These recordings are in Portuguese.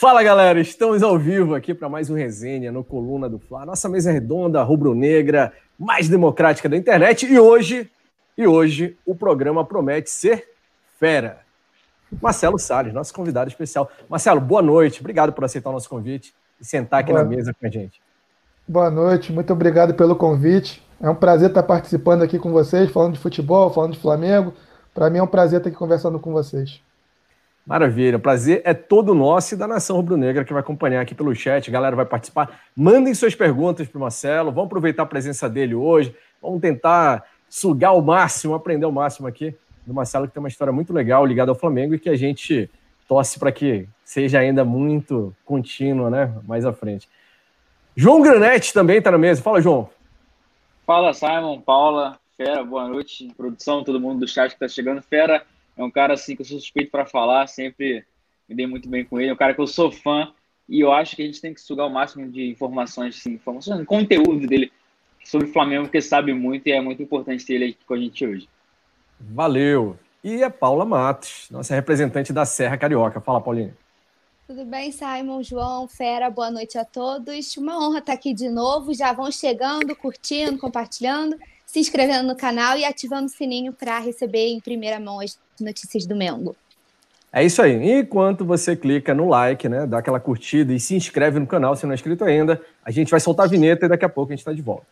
Fala galera, estamos ao vivo aqui para mais um resenha no Coluna do Fla, nossa mesa redonda, rubro-negra, mais democrática da internet. E hoje, e hoje o programa promete ser fera. Marcelo Salles, nosso convidado especial. Marcelo, boa noite, obrigado por aceitar o nosso convite e sentar aqui boa... na mesa com a gente. Boa noite, muito obrigado pelo convite. É um prazer estar participando aqui com vocês, falando de futebol, falando de Flamengo. Para mim é um prazer estar aqui conversando com vocês. Maravilha, o prazer é todo nosso e da Nação Rubro-Negra que vai acompanhar aqui pelo chat. A galera vai participar. Mandem suas perguntas para o Marcelo. Vamos aproveitar a presença dele hoje. Vamos tentar sugar o máximo, aprender o máximo aqui do Marcelo, que tem uma história muito legal ligada ao Flamengo e que a gente torce para que seja ainda muito contínua, né? Mais à frente. João Granete também está na mesa. Fala, João. Fala, Simon, Paula, Fera, boa noite. Produção, todo mundo do chat que está chegando. Fera, é um cara assim que eu sou suspeito para falar, sempre me dei muito bem com ele. É um cara que eu sou fã e eu acho que a gente tem que sugar o máximo de informações, assim, informações, conteúdo dele sobre o Flamengo, porque sabe muito e é muito importante ter ele aqui com a gente hoje. Valeu! E a Paula Matos, nossa representante da Serra Carioca. Fala, Paulinha. Tudo bem, Simon, João, Fera, boa noite a todos. Uma honra estar aqui de novo. Já vão chegando, curtindo, compartilhando se inscrevendo no canal e ativando o sininho para receber em primeira mão as notícias do Mengo. É isso aí. Enquanto você clica no like, né, dá aquela curtida e se inscreve no canal se não é inscrito ainda, a gente vai soltar a vinheta e daqui a pouco a gente está de volta.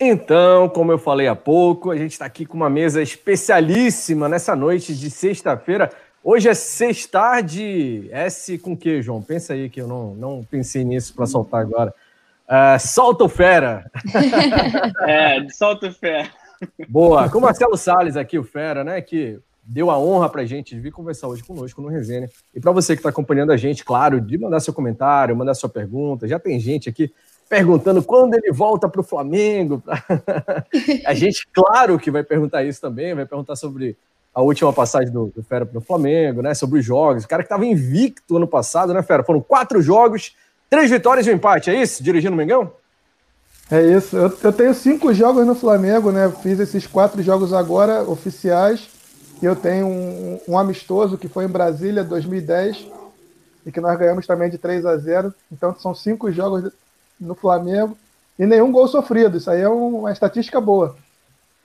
Então, como eu falei há pouco, a gente está aqui com uma mesa especialíssima nessa noite de sexta-feira. Hoje é sextar de S com que, João? Pensa aí que eu não, não pensei nisso para soltar agora. Uh, solta o fera! é, solta o fera. Boa, com o Marcelo Salles aqui, o fera, né, que deu a honra para a gente de vir conversar hoje conosco no Resenha. E para você que está acompanhando a gente, claro, de mandar seu comentário, mandar sua pergunta. Já tem gente aqui perguntando quando ele volta para o Flamengo. a gente, claro que vai perguntar isso também, vai perguntar sobre a última passagem do, do Fera para o Flamengo, né? Sobre os jogos. O cara que estava invicto ano passado, né, Fera? Foram quatro jogos, três vitórias e um empate, é isso? Dirigindo o Mengão? É isso. Eu, eu, tenho cinco jogos no Flamengo, né? Fiz esses quatro jogos agora oficiais. E eu tenho um, um amistoso que foi em Brasília, 2010, e que nós ganhamos também de 3 a 0. Então são cinco jogos no Flamengo e nenhum gol sofrido. Isso aí é uma estatística boa.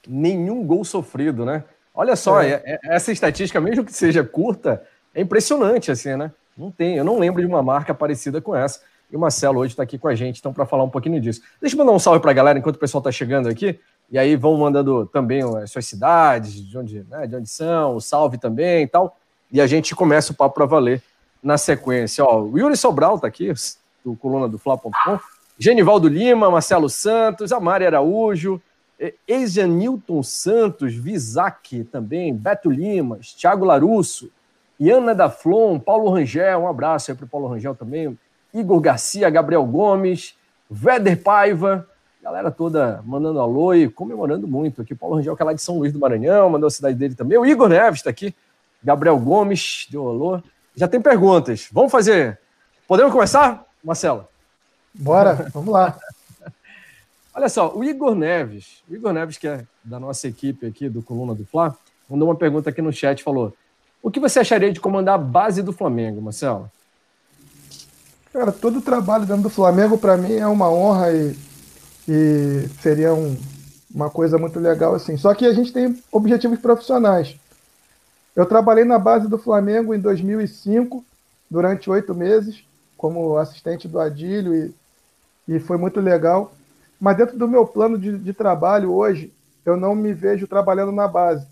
Nenhum gol sofrido, né? Olha só, é. É, é. essa estatística, mesmo que seja curta, é impressionante, assim, né? Não tem, eu não lembro de uma marca parecida com essa. E o Marcelo hoje está aqui com a gente, então, para falar um pouquinho disso. Deixa eu mandar um salve para a galera enquanto o pessoal está chegando aqui. E aí vão mandando também as suas cidades, de onde, né, de onde são, o salve também e tal. E a gente começa o papo para valer na sequência. Ó, o Yuri Sobral está aqui, do coluna do Fla.com. Genivaldo Lima, Marcelo Santos, a Mari Araújo, Newton Santos, Visac também, Beto Limas, Thiago Larusso, Iana da Flon, Paulo Rangel, um abraço aí para o Paulo Rangel também, Igor Garcia, Gabriel Gomes, Véder Paiva, galera toda mandando alô e comemorando muito aqui. Paulo Rangel, que é lá de São Luís do Maranhão, mandou a cidade dele também. O Igor Neves está aqui, Gabriel Gomes, deu alô. Já tem perguntas. Vamos fazer. Podemos começar, Marcelo? Bora, vamos lá. Olha só, o Igor Neves, o Igor Neves, que é da nossa equipe aqui do Coluna do Fla, mandou uma pergunta aqui no chat, falou: o que você acharia de comandar a base do Flamengo, Marcelo? Cara, todo o trabalho dentro do Flamengo, para mim, é uma honra e, e seria um, uma coisa muito legal, assim. Só que a gente tem objetivos profissionais. Eu trabalhei na base do Flamengo em 2005, durante oito meses, como assistente do Adílio, e, e foi muito legal. Mas dentro do meu plano de, de trabalho hoje, eu não me vejo trabalhando na base.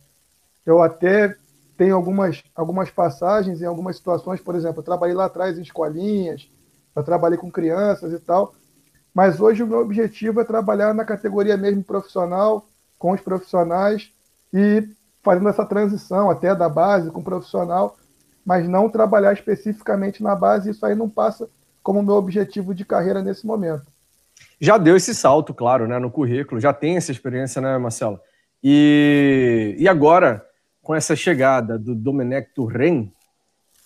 Eu até tenho algumas, algumas passagens em algumas situações, por exemplo, eu trabalhei lá atrás em escolinhas, eu trabalhei com crianças e tal, mas hoje o meu objetivo é trabalhar na categoria mesmo profissional, com os profissionais e fazendo essa transição até da base com o profissional, mas não trabalhar especificamente na base, isso aí não passa como meu objetivo de carreira nesse momento já deu esse salto, claro, né, no currículo, já tem essa experiência, né, Marcelo? E, e agora, com essa chegada do Domenech Turren,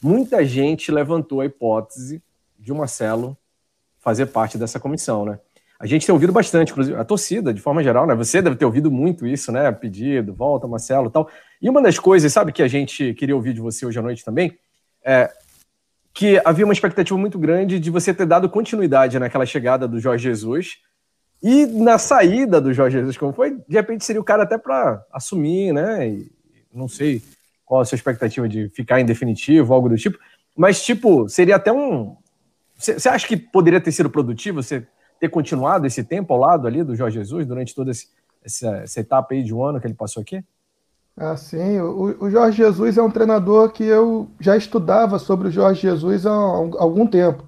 muita gente levantou a hipótese de Marcelo fazer parte dessa comissão, né? a gente tem ouvido bastante, inclusive a torcida, de forma geral, né? Você deve ter ouvido muito isso, né? Pedido, volta, Marcelo tal. E uma das coisas, sabe, que a gente queria ouvir de você hoje à noite também, é que havia uma expectativa muito grande de você ter dado continuidade naquela chegada do Jorge Jesus e na saída do Jorge Jesus, como foi, de repente seria o cara até para assumir, né? E não sei qual a sua expectativa de ficar em definitivo, algo do tipo, mas, tipo, seria até um. Você acha que poderia ter sido produtivo você ter continuado esse tempo ao lado ali do Jorge Jesus durante toda esse, essa, essa etapa aí de um ano que ele passou aqui? Ah, sim. O, o, Jorge Jesus é um treinador que eu já estudava sobre o Jorge Jesus há, há algum tempo.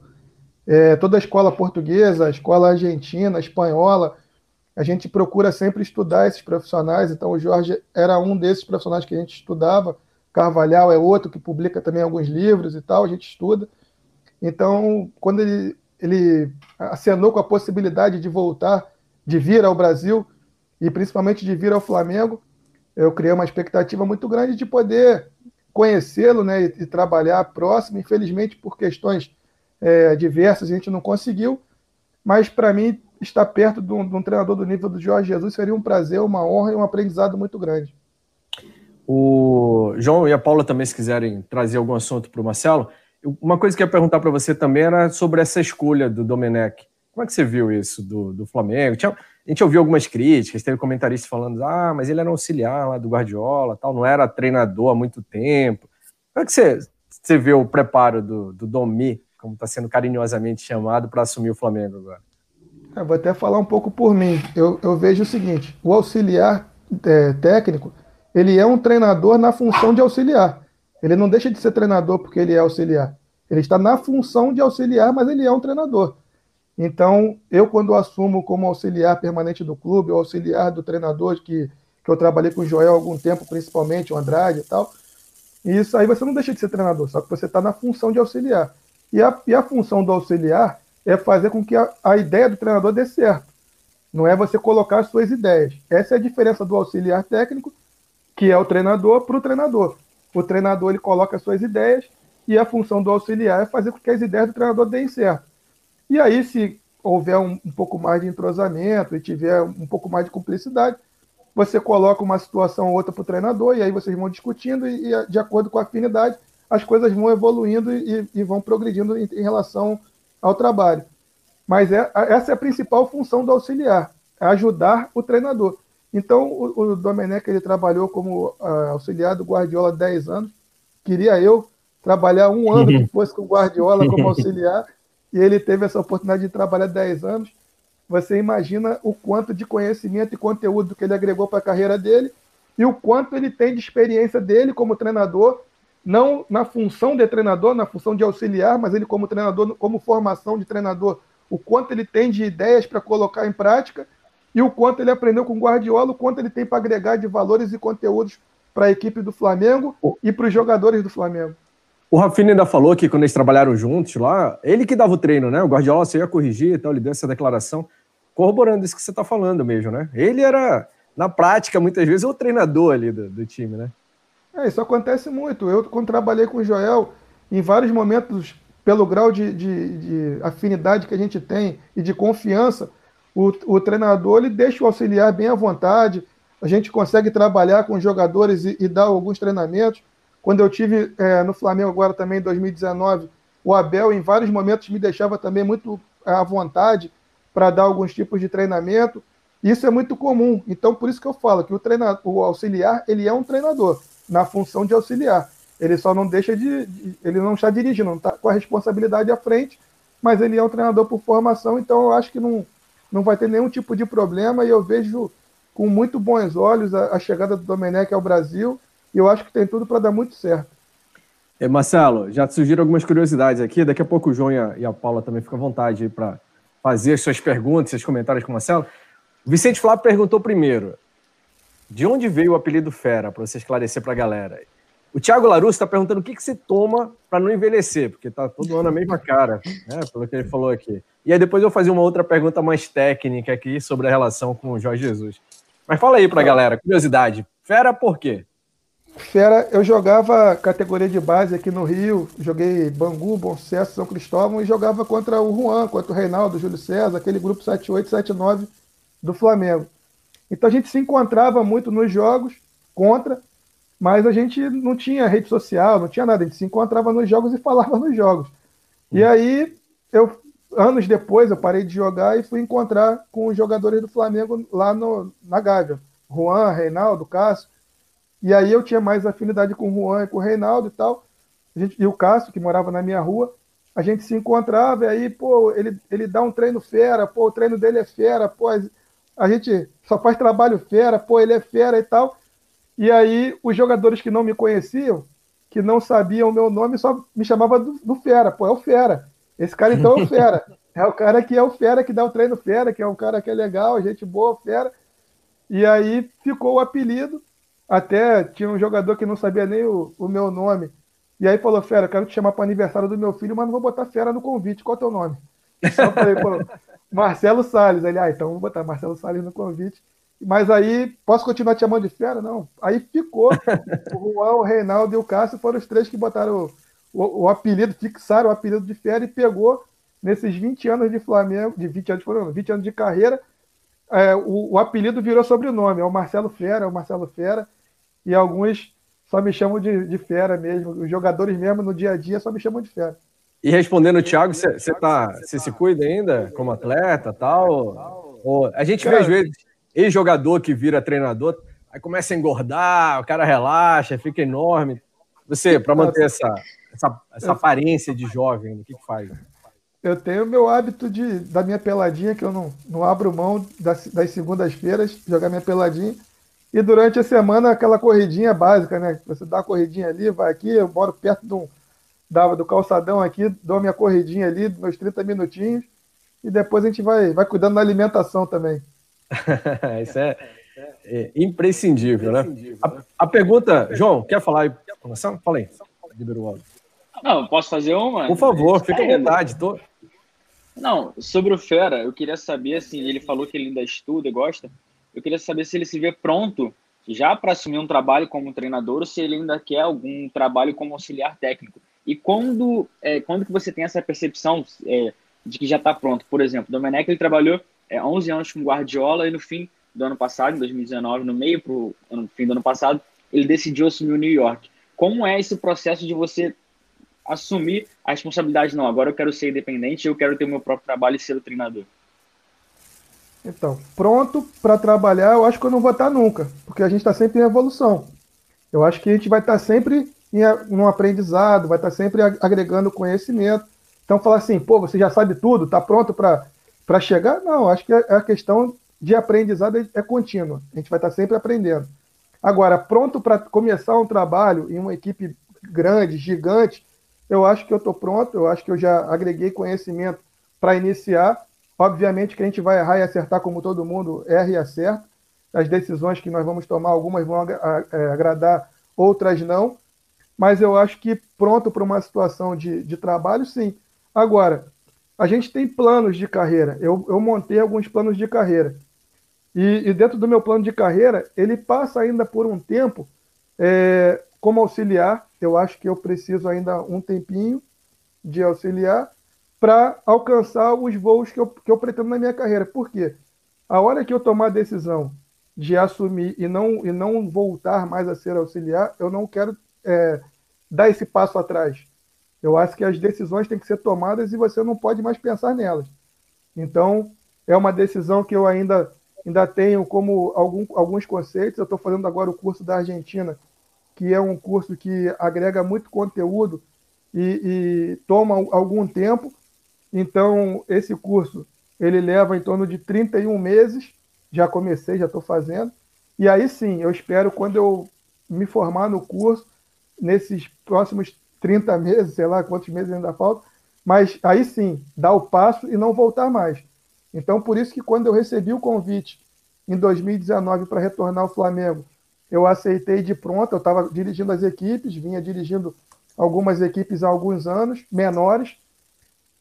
É, toda a escola portuguesa, a escola argentina, a espanhola, a gente procura sempre estudar esses profissionais. Então, o Jorge era um desses profissionais que a gente estudava. Carvalhal é outro que publica também alguns livros e tal, a gente estuda. Então, quando ele, ele acenou com a possibilidade de voltar, de vir ao Brasil e principalmente de vir ao Flamengo, eu criei uma expectativa muito grande de poder conhecê-lo né, e, e, trabalhar próximo. Infelizmente, por questões é, diversas, a gente não conseguiu, mas para mim, estar perto de um, de um, treinador do nível do Jorge Jesus seria um prazer, uma honra e um aprendizado muito grande. O João e a Paula também, se quiserem trazer algum assunto para o Marcelo, uma coisa que eu ia perguntar para você também era sobre essa escolha do Domenech. Como é que você viu isso do, do Flamengo? Tinha, a gente ouviu algumas críticas, teve comentaristas falando, ah, mas ele era um auxiliar lá do Guardiola, tal, não era treinador há muito tempo. Como é que você, você vê o preparo do, do Domi, como está sendo carinhosamente chamado, para assumir o Flamengo agora? Eu vou até falar um pouco por mim. Eu, eu vejo o seguinte: o auxiliar é, técnico, ele é um treinador na função de auxiliar. Ele não deixa de ser treinador porque ele é auxiliar. Ele está na função de auxiliar, mas ele é um treinador. Então, eu, quando assumo como auxiliar permanente do clube, ou auxiliar do treinador, que, que eu trabalhei com o Joel há algum tempo, principalmente, o Andrade e tal, isso aí você não deixa de ser treinador, só que você está na função de auxiliar. E a, e a função do auxiliar é fazer com que a, a ideia do treinador dê certo. Não é você colocar as suas ideias. Essa é a diferença do auxiliar técnico, que é o treinador, para o treinador. O treinador ele coloca as suas ideias e a função do auxiliar é fazer com que as ideias do treinador deem certo. E aí, se houver um, um pouco mais de entrosamento e tiver um pouco mais de cumplicidade, você coloca uma situação ou outra para o treinador e aí vocês vão discutindo e, e, de acordo com a afinidade, as coisas vão evoluindo e, e vão progredindo em, em, relação ao trabalho. Mas é, essa é a principal função do auxiliar, é ajudar o treinador. Então, o, o Domenech ele trabalhou como uh, auxiliar do Guardiola há 10 anos. Queria eu trabalhar um ano que fosse com o Guardiola como auxiliar e ele teve essa oportunidade de trabalhar 10 anos. Você imagina o quanto de conhecimento e conteúdo que ele agregou para a carreira dele e o quanto ele tem de experiência dele como treinador, não na função de treinador, na função de auxiliar, mas ele como treinador, como formação de treinador, o quanto ele tem de ideias para colocar em prática e o quanto ele aprendeu com o Guardiola, o quanto ele tem para agregar de valores e conteúdos para a equipe do Flamengo e para os jogadores do Flamengo. O Rafinha ainda falou que quando eles trabalharam juntos lá, ele que dava o treino, né? O Guardiola você ia corrigir e tal, ele deu essa declaração, corroborando isso que você está falando mesmo, né? Ele era, na prática, muitas vezes, o treinador ali do, do time, né? É, isso acontece muito. Eu, quando trabalhei com o Joel, em vários momentos, pelo grau de, de, de afinidade que a gente tem e de confiança, o, o, treinador ele deixa o auxiliar bem à vontade, a gente consegue trabalhar com os jogadores e, e dar alguns treinamentos. Quando eu tive é, no Flamengo agora também em 2019, o Abel em vários momentos me deixava também muito à vontade para dar alguns tipos de treinamento. Isso é muito comum. Então, por isso que eu falo que o, treinador, o auxiliar ele é um treinador na função de auxiliar. Ele só não deixa de, de ele não está dirigindo, não está com a responsabilidade à frente, mas ele é um treinador por formação. Então, eu acho que não, não vai ter nenhum tipo de problema e eu vejo com muito bons olhos a, a chegada do Domenech ao Brasil e eu acho que tem tudo para dar muito certo. É, Marcelo, já surgiram algumas curiosidades aqui. Daqui a pouco o João e a, Paula também ficam à vontade para fazer suas perguntas, seus comentários com o Marcelo. Vicente Flávio perguntou primeiro: de onde veio o apelido Fera, para você esclarecer para a galera? O Thiago Larusso está perguntando o que, que você toma para não envelhecer, porque está todo ano a mesma cara, né, pelo que ele falou aqui. E aí depois eu vou fazer uma outra pergunta mais técnica aqui sobre a relação com o Jorge Jesus. Mas fala aí para a galera, curiosidade, Fera por quê? Fera, eu jogava categoria de base aqui no Rio, joguei Bangu, Bom Sucesso, São Cristóvão e jogava contra o Juan, contra o Reinaldo, Júlio César, aquele grupo 78, 79 do Flamengo. Então a gente se encontrava muito nos jogos contra, mas a gente não tinha rede social, não tinha nada, a gente se encontrava nos jogos e falava nos jogos. E aí eu anos depois eu parei de jogar e fui encontrar com os jogadores do Flamengo lá no, na Gávea. Juan, Reinaldo, Cássio. E aí eu tinha mais afinidade com o Juan e com o Reinaldo e tal. Gente, e o Cássio, que morava na minha rua, a gente se encontrava e aí, pô, ele, ele dá um treino fera, pô, o treino dele é fera, pô, a gente só faz trabalho fera, pô, ele é fera e tal. E aí os jogadores que não me conheciam, que não sabiam o meu nome, só me chamavam do, do fera, pô, é o fera. Esse cara então é o fera. É o cara que é o fera, que dá o treino fera, que é um cara que é legal, gente boa, fera. E aí ficou o apelido. Até tinha um jogador que não sabia nem o, o meu nome. E aí falou, Fera, quero te chamar para aniversário do meu filho, mas não vou botar Fera no convite. Qual é o teu nome? Eu falei, Marcelo Salles. Ele, ah, então vou botar Marcelo Salles no convite. Mas aí, posso continuar te chamando de Fera? Não. Aí ficou. O Juan, o Reinaldo e o Cássio foram os três que botaram o, o, o apelido, fixaram o apelido de Fera e pegou nesses 20 anos de Flamengo, de 20 anos, 20 anos de carreira, é, o, o, apelido virou sobrenome, é o Marcelo Fera, é o Marcelo Fera, e alguns só me chamam de, de Fera mesmo, os jogadores mesmo no dia a dia só me chamam de Fera. E respondendo o Thiago, você tá, se cuida ainda como atleta tal? Ou, a gente Cara, vê às vezes ex-jogador que vira treinador, aí começa a engordar, o cara relaxa, fica enorme. Você, para manter essa, essa, essa aparência de jovem, o que, que faz? Eu tenho meu hábito de, da minha peladinha, que eu não, não abro mão das, das segundas-feiras, jogar minha peladinha. E durante a semana, aquela corridinha básica, né? Você dá a corridinha ali, vai aqui, eu moro perto do, da, do calçadão aqui, dou minha corridinha ali, meus 30 minutinhos. E depois a gente vai, vai cuidando da alimentação também. Isso é, é imprescindível, né? A, a, pergunta, João, quer falar aí? Fala aí. Liberou o áudio. Não, posso fazer uma? Por favor, fica à vontade. Tô... Não, sobre o Fera, eu queria saber, assim, ele falou que ele ainda estuda e gosta. Eu queria saber se ele se vê pronto já para assumir um trabalho como treinador ou se ele ainda quer algum trabalho como auxiliar técnico. E quando, é, quando que você tem essa percepção é, de que já está pronto? Por exemplo, o Domenech ele trabalhou é, 11 anos com Guardiola e no fim do ano passado, em 2019, no meio para o fim do ano passado, ele decidiu assumir o New York. Como é esse processo de você assumir a responsabilidade, não, agora eu quero ser independente, eu quero ter o meu próprio trabalho e ser o treinador? Então, pronto para trabalhar, eu acho que eu não vou estar nunca, porque a gente está sempre em evolução. Eu acho que a gente vai estar sempre em um aprendizado, vai estar sempre agregando conhecimento. Então, falar assim, pô, você já sabe tudo, está pronto para chegar? Não, acho que a, a questão de aprendizado é, é contínua. A gente vai estar sempre aprendendo. Agora, pronto para começar um trabalho em uma equipe grande, gigante, eu acho que eu estou pronto, eu acho que eu já agreguei conhecimento para iniciar. Obviamente que a gente vai errar e acertar como todo mundo erra e acerta. As decisões que nós vamos tomar, algumas vão é, agradar, outras não. Mas eu acho que pronto para uma situação de, de trabalho, sim. Agora, a gente tem planos de carreira. Eu, eu montei alguns planos de carreira. E, e, dentro do meu plano de carreira, ele passa ainda por um tempo é, como auxiliar, eu acho que eu preciso ainda um tempinho de auxiliar para alcançar os voos que eu, que eu pretendo na minha carreira. Por quê? A hora que eu tomar a decisão de assumir e não, e não voltar mais a ser auxiliar, eu não quero é, dar esse passo atrás. Eu acho que as decisões têm que ser tomadas e você não pode mais pensar nelas. Então, é uma decisão que eu ainda, ainda tenho como algum, alguns conceitos. Eu estou fazendo agora o curso da Argentina, que é um curso que agrega muito conteúdo e, e toma algum tempo. Então, esse curso ele leva em torno de 31 meses. Já comecei, já estou fazendo. E aí sim, eu espero quando eu me formar no curso, nesses próximos 30 meses, sei lá quantos meses ainda faltam, mas aí sim, dar o passo e não voltar mais. Então, por isso que quando eu recebi o convite em 2019 para retornar ao Flamengo, eu aceitei de pronto, eu estava dirigindo as equipes, vinha dirigindo algumas equipes há alguns anos, menores,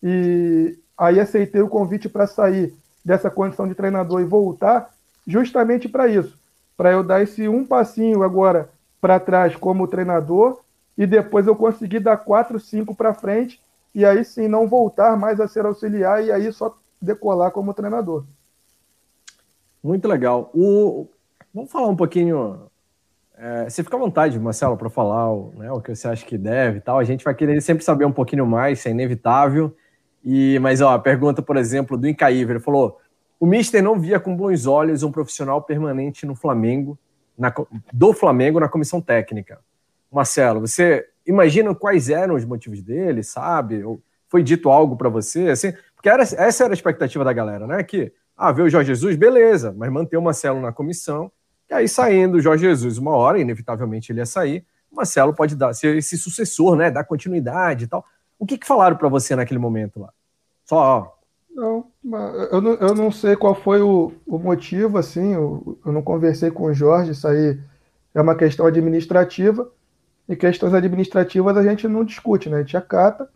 e aí aceitei o convite para sair dessa condição de treinador e voltar justamente para isso, para eu dar esse um passinho agora para trás como treinador e depois eu consegui dar 4, 5 para frente e aí sim não voltar mais a ser auxiliar e aí só decolar como treinador. Muito legal. O... Vamos falar um pouquinho. É, você fica à vontade, Marcelo, para falar né, o que você acha que deve e tal. A gente vai querer sempre saber um pouquinho mais, isso é inevitável. E, mas, ó, a pergunta, por exemplo, do Incaível, ele falou: o Mister não via com bons olhos um profissional permanente no Flamengo, na, do Flamengo na comissão técnica. Marcelo, você imagina quais eram os motivos dele, sabe? Ou foi dito algo para você, assim? Porque era, essa era a expectativa da galera, né? Que, ah, ver o Jorge Jesus, beleza, mas manter o Marcelo na comissão, e aí saindo o Jorge Jesus uma hora, inevitavelmente ele ia sair, o Marcelo pode dar, ser esse sucessor, né? Dar continuidade e tal. O que, que falaram para você naquele momento lá? Só, ó, não, eu não, eu não sei qual foi o, o motivo, assim, eu, eu, não conversei com o Jorge, isso aí é uma questão administrativa, e questões administrativas a gente não discute, né? A gente acata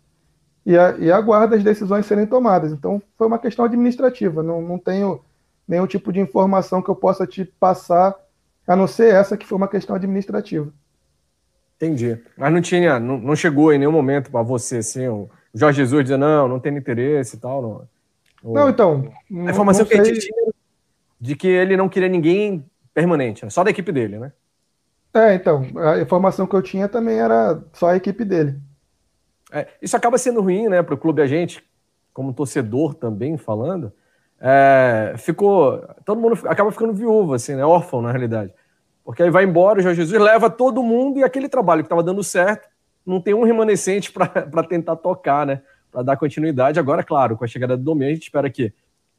e, a, e aguarda as decisões serem tomadas. Então, foi uma questão administrativa, não, não tenho nenhum tipo de informação que eu possa te passar, a não ser essa que foi uma questão administrativa. Entendi. Mas não tinha, não, não chegou em nenhum momento para você, assim, o Jorge Jesus dizer, não, não tem interesse e tal, não... Não, então. A informação que a gente tinha de que ele não queria ninguém permanente, só da equipe dele, né? É, então. A informação que eu tinha também era só a equipe dele. É, isso acaba sendo ruim, né, para o clube a gente, como torcedor também falando. É, ficou. Todo mundo acaba ficando viúvo, assim, né? Órfão, na realidade. Porque aí vai embora, o Jorge Jesus leva todo mundo e aquele trabalho que estava dando certo, não tem um remanescente para tentar tocar, né? para dar continuidade. Agora, claro, com a chegada do Domingo, a gente espera que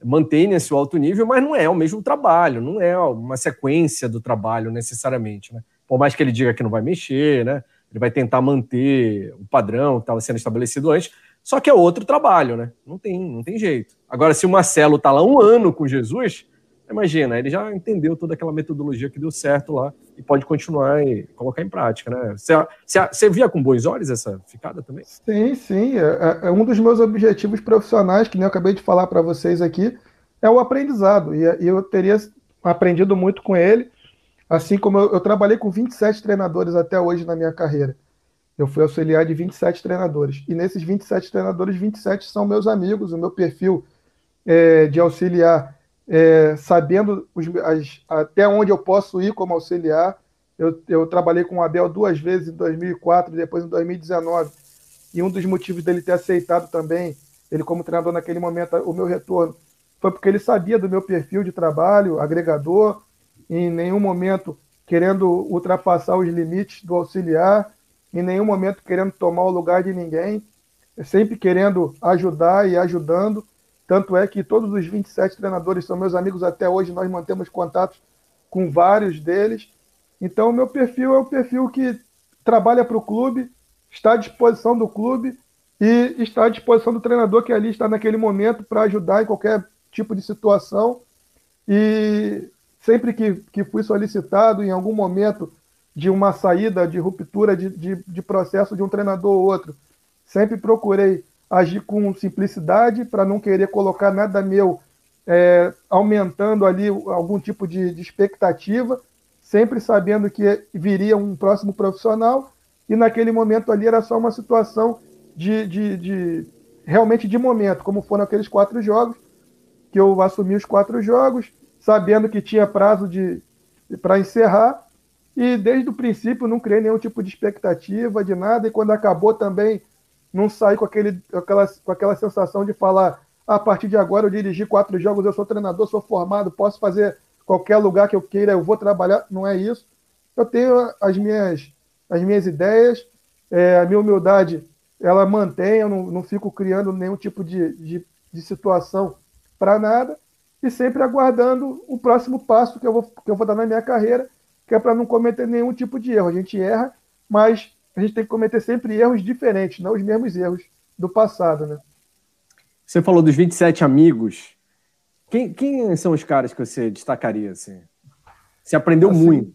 mantenha esse alto nível, mas não é o mesmo trabalho, não é uma sequência do trabalho necessariamente, né? Por mais que ele diga que não vai mexer, né? Ele vai tentar manter o padrão que estava sendo estabelecido antes, só que é outro trabalho, né? Não tem, não tem jeito. Agora, se o Marcelo está lá um ano com Jesus, imagina, ele já entendeu toda aquela metodologia que deu certo lá e pode continuar e colocar em prática, né? Você, você, via com bons olhos essa ficada também? Sim, sim. É, é, é um dos meus objetivos profissionais, que nem eu acabei de falar para vocês aqui, é o aprendizado. E, e, eu teria aprendido muito com ele, assim como eu, eu trabalhei com 27 treinadores até hoje na minha carreira. Eu fui auxiliar de 27 treinadores. E nesses 27 treinadores, 27 são meus amigos, o meu perfil é, de auxiliar é, sabendo os, as, até onde eu posso ir como auxiliar. Eu, eu trabalhei com o Abel duas vezes em 2004 e depois em 2019. E um dos motivos dele ter aceitado também, ele como treinador naquele momento, o meu retorno, foi porque ele sabia do meu perfil de trabalho, agregador, em nenhum momento querendo ultrapassar os limites do auxiliar, em nenhum momento querendo tomar o lugar de ninguém, sempre querendo ajudar e ajudando. Tanto é que todos os 27 treinadores são meus amigos até hoje, nós mantemos contatos com vários deles. Então, o meu perfil é o perfil que trabalha para o clube, está à disposição do clube e está à disposição do treinador que ali está naquele momento para ajudar em qualquer tipo de situação. E sempre que, que fui solicitado, em algum momento de uma saída, de ruptura de, de, de processo de um treinador ou outro, sempre procurei agir com simplicidade para não querer colocar nada meu é, aumentando ali algum tipo de, de, expectativa, sempre sabendo que viria um próximo profissional. E naquele momento ali era só uma situação de, de, de realmente de momento, como foram aqueles quatro jogos que eu assumi os quatro jogos, sabendo que tinha prazo de para encerrar e desde o princípio não criei nenhum tipo de expectativa de nada e quando acabou também não sair com, aquele, aquela, com aquela sensação de falar a partir de agora eu dirigi quatro jogos, eu sou treinador, sou formado, posso fazer qualquer lugar que eu queira, eu vou trabalhar. Não é isso. Eu tenho as minhas, as minhas ideias, é, a minha humildade, ela mantém, eu não, não fico criando nenhum tipo de, de, de situação para nada e sempre aguardando o próximo passo que eu vou, que eu vou dar na minha carreira, que é para não cometer nenhum tipo de erro. A gente erra, mas a gente tem que cometer sempre erros diferentes, não os mesmos erros do passado, né? Você falou dos 27 amigos. Quem, quem são os caras que você destacaria? Assim? Você aprendeu assim, muito.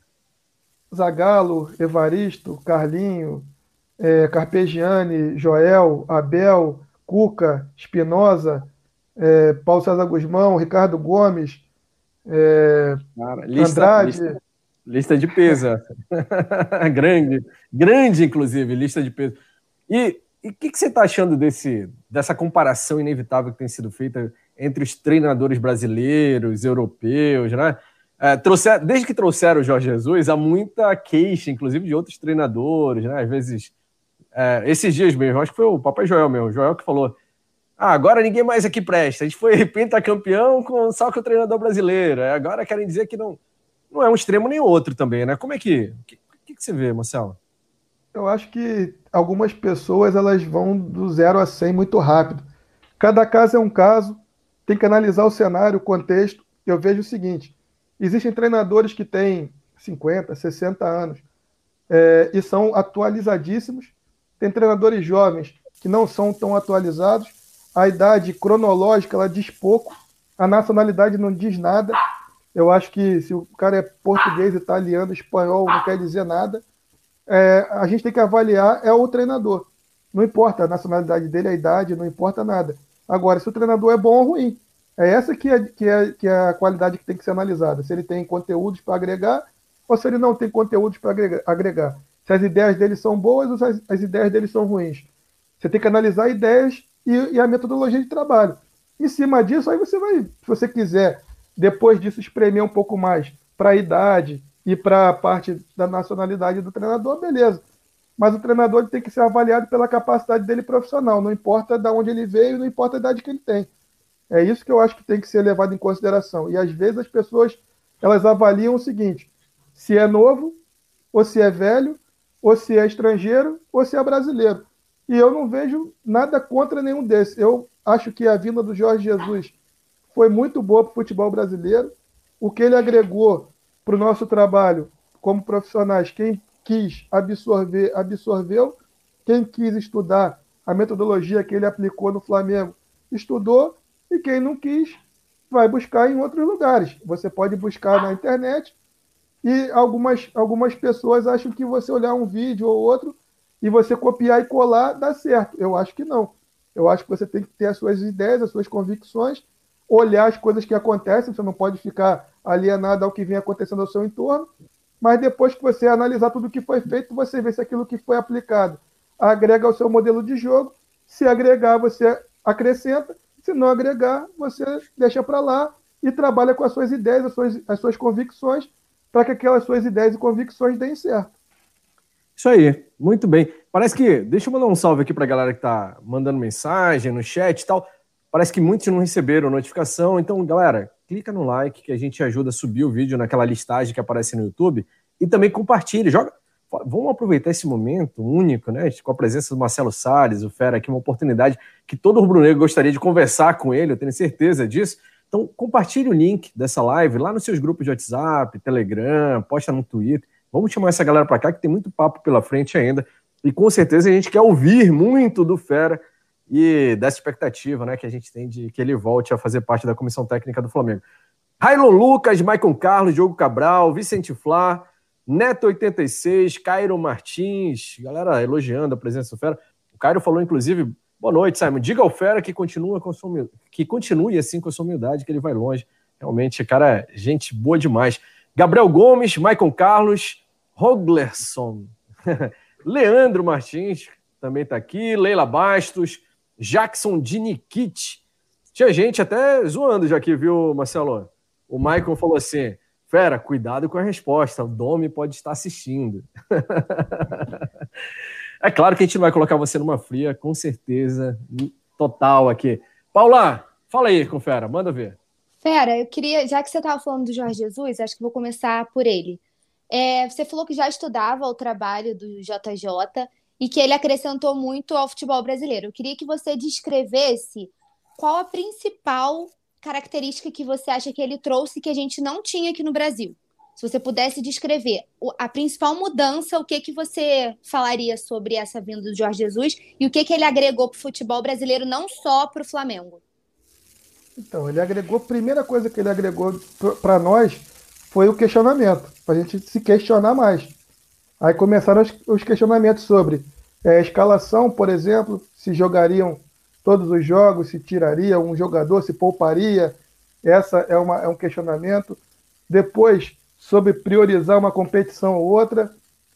Zagalo, Evaristo, Carlinho, é, Carpegiani, Joel, Abel, Cuca, Espinosa, é, Paulo César Guzmão, Ricardo Gomes, é, Cara, lista, Andrade, lista. Lista de peso. grande, grande, inclusive, lista de peso. E o que, que, você está achando desse, dessa comparação inevitável que tem sido feita entre os treinadores brasileiros, europeus, né? É, trouxer, desde que trouxeram o Jorge Jesus, há muita queixa, inclusive de outros treinadores, né? Às vezes, é, esses dias mesmo, acho que foi o Papai Joel mesmo, o Joel que falou: ah, agora ninguém mais aqui presta. A gente foi pentacampeão com só que o treinador brasileiro. Agora querem dizer que não, não é um extremo nem outro também, né? Como é que. O que, que, que, você vê, Marcelo? Eu acho que algumas pessoas elas vão do zero a 100 muito rápido. Cada caso é um caso, tem que analisar o cenário, o contexto. Eu vejo o seguinte: existem treinadores que têm 50, 60 anos é, e são atualizadíssimos. Tem treinadores jovens que não são tão atualizados a idade cronológica ela diz pouco, a nacionalidade não diz nada. Eu acho que se o cara é português, italiano, espanhol, não quer dizer nada. É, a gente tem que avaliar é o treinador. Não importa a nacionalidade dele, a idade, não importa nada. Agora, se o treinador é bom ou ruim, é essa que é, que é, que é a qualidade que tem que ser analisada. Se ele tem conteúdos para agregar ou se ele não tem conteúdos para agregar. Se as ideias dele são boas ou se as, as ideias dele são ruins. Você tem que analisar ideias e, e a metodologia de trabalho. Em cima disso, aí você vai, se você quiser, depois disso, espremer um pouco mais para a idade e para a parte da nacionalidade do treinador, beleza. Mas o treinador tem que ser avaliado pela capacidade dele profissional, não importa de onde ele veio, não importa a idade que ele tem. É isso que eu acho que tem que ser levado em consideração. E às vezes as pessoas elas avaliam o seguinte: se é novo, ou se é velho, ou se é estrangeiro, ou se é brasileiro. E eu não vejo nada contra nenhum desses. Eu acho que a vinda do Jorge Jesus foi muito boa para o futebol brasileiro. O que ele agregou para o nosso trabalho como profissionais, quem quis absorver, absorveu. Quem quis estudar a metodologia que ele aplicou no Flamengo, estudou. E quem não quis, vai buscar em outros lugares. Você pode buscar na internet. E algumas, algumas pessoas acham que você olhar um vídeo ou outro e você copiar e colar dá certo. Eu acho que não. Eu acho que você tem que ter as suas ideias, as suas convicções, olhar as coisas que acontecem, você não pode ficar alienado ao que vem acontecendo ao seu entorno, mas depois que você analisar tudo o que foi feito, você vê se aquilo que foi aplicado agrega ao seu modelo de jogo. Se agregar, você acrescenta. Se não agregar, você deixa para lá e trabalha com as suas ideias, as suas, as suas convicções, para que aquelas suas ideias e convicções deem certo. Isso aí, muito bem. Parece que. Deixa eu mandar um salve aqui para a galera que está mandando mensagem no chat e tal. Parece que muitos não receberam notificação. Então, galera, clica no like que a gente ajuda a subir o vídeo naquela listagem que aparece no YouTube. E também compartilhe. Joga. Vamos aproveitar esse momento único, né? Com a presença do Marcelo Salles, o Fera aqui, uma oportunidade que todo rubro-negro gostaria de conversar com ele, eu tenho certeza disso. Então, compartilhe o link dessa live lá nos seus grupos de WhatsApp, Telegram, posta no Twitter. Vamos chamar essa galera para cá que tem muito papo pela frente ainda. E com certeza a gente quer ouvir muito do Fera e dessa expectativa né, que a gente tem de que ele volte a fazer parte da comissão técnica do Flamengo. Railon Lucas, Maicon Carlos, Diogo Cabral, Vicente Flá, Neto 86, Cairo Martins, galera elogiando a presença do Fera. O Cairo falou, inclusive, boa noite, Simon. Diga ao Fera que, continua com sua, que continue assim com a sua humildade, que ele vai longe. Realmente, cara, gente boa demais. Gabriel Gomes, Maicon Carlos, Roglerson, Leandro Martins também está aqui, Leila Bastos, Jackson Dinikit. Tinha gente até zoando já aqui, viu, Marcelo? O Michael falou assim: Fera, cuidado com a resposta, o Domi pode estar assistindo. é claro que a gente não vai colocar você numa fria, com certeza, total aqui. Paula, fala aí com Fera, manda ver. Fera, eu queria, já que você estava falando do Jorge Jesus, acho que vou começar por ele. É, você falou que já estudava o trabalho do JJ e que ele acrescentou muito ao futebol brasileiro. Eu queria que você descrevesse qual a principal característica que você acha que ele trouxe que a gente não tinha aqui no Brasil. Se você pudesse descrever a principal mudança, o que que você falaria sobre essa vinda do Jorge Jesus e o que que ele agregou para o futebol brasileiro, não só para o Flamengo? Então, ele agregou, a primeira coisa que ele agregou para nós foi o questionamento, para a gente se questionar mais. Aí começaram os, os questionamentos sobre é, escalação, por exemplo, se jogariam todos os jogos, se tiraria um jogador, se pouparia. Essa é, uma, é um questionamento. Depois, sobre priorizar uma competição ou outra.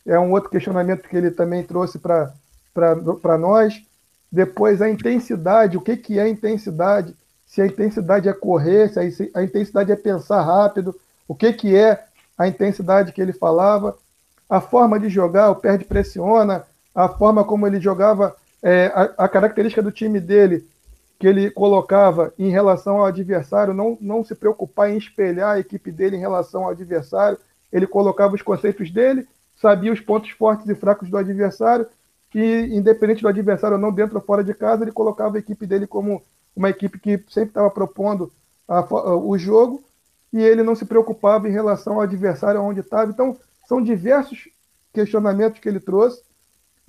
É um outro questionamento que ele também trouxe para nós. Depois, a intensidade, o que, que é intensidade? Se a intensidade é correr, se a intensidade é pensar rápido, o que, que é a intensidade que ele falava, a forma de jogar, o perde pressiona, a forma como ele jogava, é, a, a, característica do time dele, que ele colocava em relação ao adversário, não, não se preocupar em espelhar a equipe dele em relação ao adversário, ele colocava os conceitos dele, sabia os pontos fortes e fracos do adversário, e independente do adversário ou não, dentro ou fora de casa, ele colocava a equipe dele como uma equipe que sempre estava propondo a, a, o jogo, e ele não se preocupava em relação ao adversário onde estava. Então, são diversos questionamentos que ele trouxe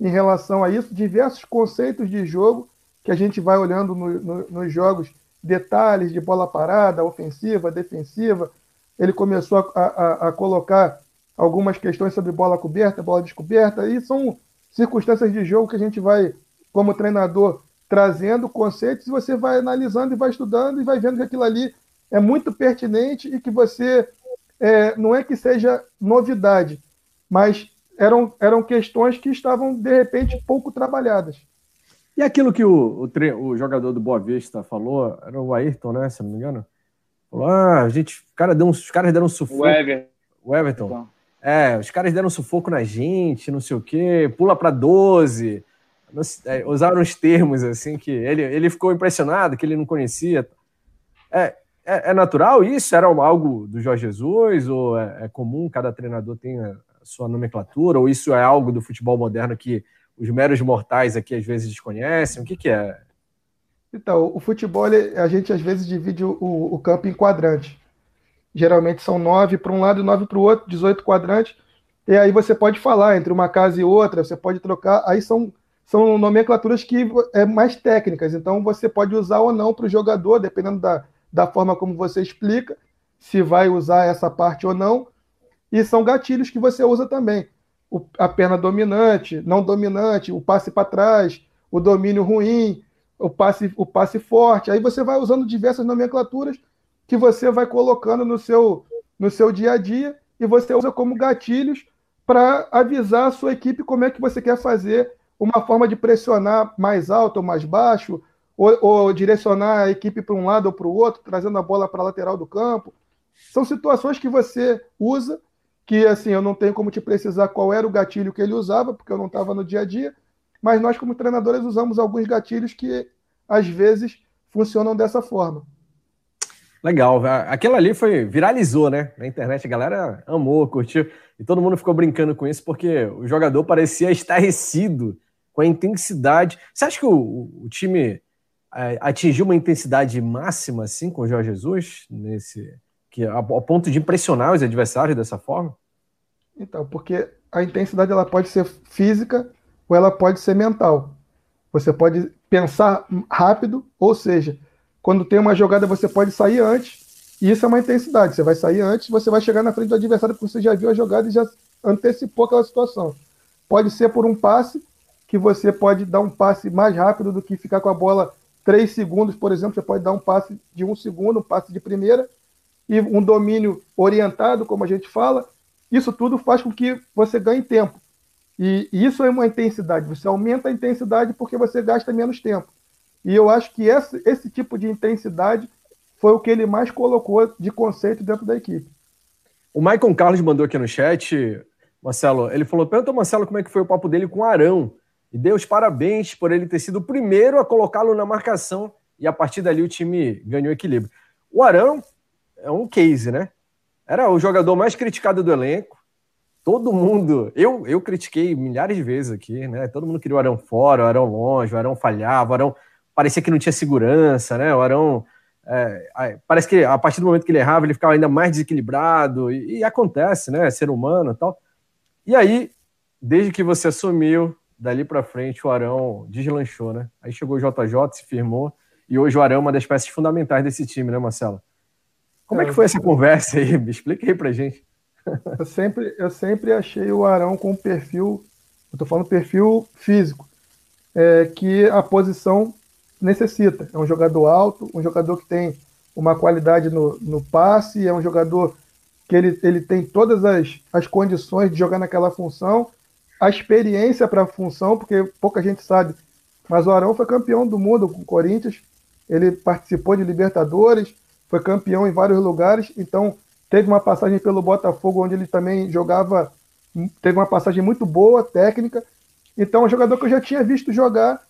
em relação a isso, diversos conceitos de jogo que a gente vai olhando no, no, nos jogos, detalhes de bola parada, ofensiva, defensiva. Ele começou a, a, a colocar algumas questões sobre bola coberta, bola descoberta, e são circunstâncias de jogo que a gente vai, como treinador, trazendo conceitos e você vai analisando e vai estudando e vai vendo que aquilo ali é muito pertinente e que você é, não é que seja novidade, mas eram, eram questões que estavam, de repente, pouco trabalhadas. E aquilo que o, o, o, jogador do Boa Vista falou, era o Ayrton, né? Se não me engano. Falou: ah, a gente, cara deu um, os caras deram um sufoco. O Everton. O Everton. É, os caras deram um sufoco na gente, não sei o quê, pula para 12. É, usaram uns termos assim que ele, ele ficou impressionado, que ele não conhecia. É, é, é, natural isso? Era algo do Jorge Jesus? Ou é, é, comum cada treinador tem a sua nomenclatura? Ou isso é algo do futebol moderno que os meros mortais aqui às vezes desconhecem? O que, que é? Então, o futebol, a gente às vezes divide o, o campo em quadrantes. Geralmente são nove para um lado e nove para o outro, 18 quadrantes. E aí você pode falar entre uma casa e outra, você pode trocar. Aí são, são nomenclaturas que é mais técnicas. Então você pode usar ou não para o jogador, dependendo da, da forma como você explica, se vai usar essa parte ou não. E são gatilhos que você usa também. O, a perna dominante, não dominante, o passe para trás, o domínio ruim, o passe, o passe forte. Aí você vai usando diversas nomenclaturas que você vai colocando no seu, no seu dia a dia e você usa como gatilhos para avisar a sua equipe como é que você quer fazer uma forma de pressionar mais alto ou mais baixo, ou, ou direcionar a equipe para um lado ou para o outro, trazendo a bola para a lateral do campo. São situações que você usa, que assim, eu não tenho como te precisar qual era o gatilho que ele usava, porque eu não estava no dia a dia, mas nós, como treinadores, usamos alguns gatilhos que às vezes funcionam dessa forma. Legal, aquela ali foi viralizou, né? Na internet a galera amou, curtiu e todo mundo ficou brincando com isso porque o jogador parecia estarrecido com a intensidade. Você acha que o, o time atingiu uma intensidade máxima assim com o Jorge Jesus nesse que ao ponto de impressionar os adversários dessa forma? Então, porque a intensidade ela pode ser física ou ela pode ser mental. Você pode pensar rápido, ou seja, quando tem uma jogada você pode sair antes, e isso é uma intensidade. Você vai sair antes, você vai chegar na frente do adversário porque você já viu a jogada e já antecipou aquela situação. Pode ser por um passe, que você pode dar um passe mais rápido do que ficar com a bola três segundos, por exemplo, você pode dar um passe de um segundo, um passe de primeira, e um domínio orientado, como a gente fala. Isso tudo faz com que você ganhe tempo. E isso é uma intensidade. Você aumenta a intensidade porque você gasta menos tempo. E eu acho que esse, esse tipo de intensidade foi o que ele mais colocou de conceito dentro da equipe. O Maicon Carlos mandou aqui no chat, Marcelo, ele falou: pergunta Marcelo como é que foi o papo dele com o Arão e deu os parabéns por ele ter sido o primeiro a colocá-lo na marcação e a partir dali o time ganhou equilíbrio. O Arão é um case, né? Era o jogador mais criticado do elenco. Todo mundo, eu, eu critiquei milhares de vezes aqui, né? Todo mundo queria o Arão fora, o Arão longe, o Arão falhava, o Arão parecia que não tinha segurança, né? O Arão é, parece que a partir do momento que ele errava, ele ficava ainda mais desequilibrado, e, e acontece, né? Ser humano e tal. E aí, desde que você assumiu, dali para frente o Arão deslanchou, né? Aí chegou o JJ, se firmou, e hoje o Arão é uma das peças fundamentais desse time, né, Marcelo? Como é, é que foi essa conversa aí? Me explica aí pra gente. Eu sempre, eu sempre achei o Arão com um perfil, eu tô falando perfil físico, é, que a posição necessita. É um jogador alto, um jogador que tem uma qualidade no, no passe, é um jogador que ele, ele tem todas as, as condições de jogar naquela função, a experiência para a função, porque pouca gente sabe, mas o Arão foi campeão do mundo com o Corinthians, ele participou de Libertadores, foi campeão em vários lugares, então teve uma passagem pelo Botafogo, onde ele também jogava, teve uma passagem muito boa, técnica. Então, é um jogador que eu já tinha visto jogar,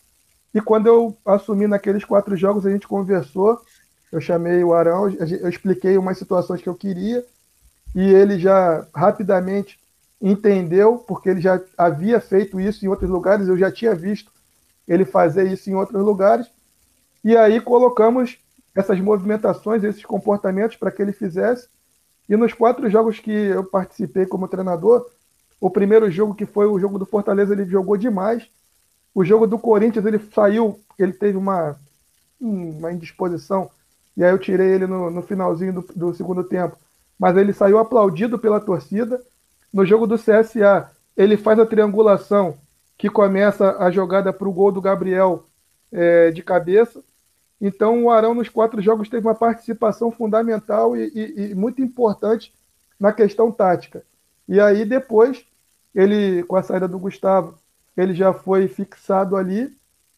e quando eu assumi naqueles quatro jogos, a gente conversou, eu chamei o Arão, eu expliquei umas situações que eu queria, e ele já rapidamente entendeu, porque ele já havia feito isso em outros lugares, eu já tinha visto ele fazer isso em outros lugares, e aí colocamos essas movimentações, esses comportamentos para que ele fizesse, e nos quatro jogos que eu participei como treinador, o primeiro jogo que foi o jogo do Fortaleza, ele jogou demais, o jogo do Corinthians, ele saiu, ele teve uma, uma indisposição, e aí eu tirei ele no, no finalzinho do, do segundo tempo, mas ele saiu aplaudido pela torcida. No jogo do CSA, ele faz a triangulação que começa a jogada para o gol do Gabriel é, de cabeça. Então, o Arão, nos quatro jogos, teve uma participação fundamental e, e, e, muito importante na questão tática. E aí, depois, ele, com a saída do Gustavo, ele já foi fixado ali.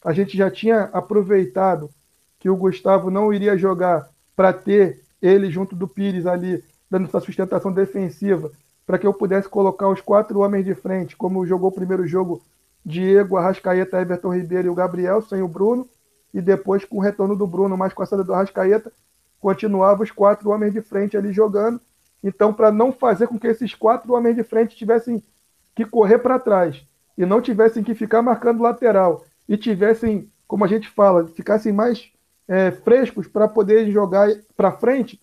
A gente já tinha aproveitado que o Gustavo não iria jogar para ter ele junto do Pires ali dando essa sustentação defensiva, para que eu pudesse colocar os quatro homens de frente, como jogou o primeiro jogo Diego, Arrascaeta, Everton Ribeiro e o Gabriel, sem o Bruno, e depois com o retorno do Bruno, mais com a saída do Arrascaeta, continuava os quatro homens de frente ali jogando. Então, para não fazer com que esses quatro homens de frente tivessem que correr para trás e não tivessem que ficar marcando lateral e tivessem, como a gente fala, ficassem mais é, frescos para poder jogar para frente,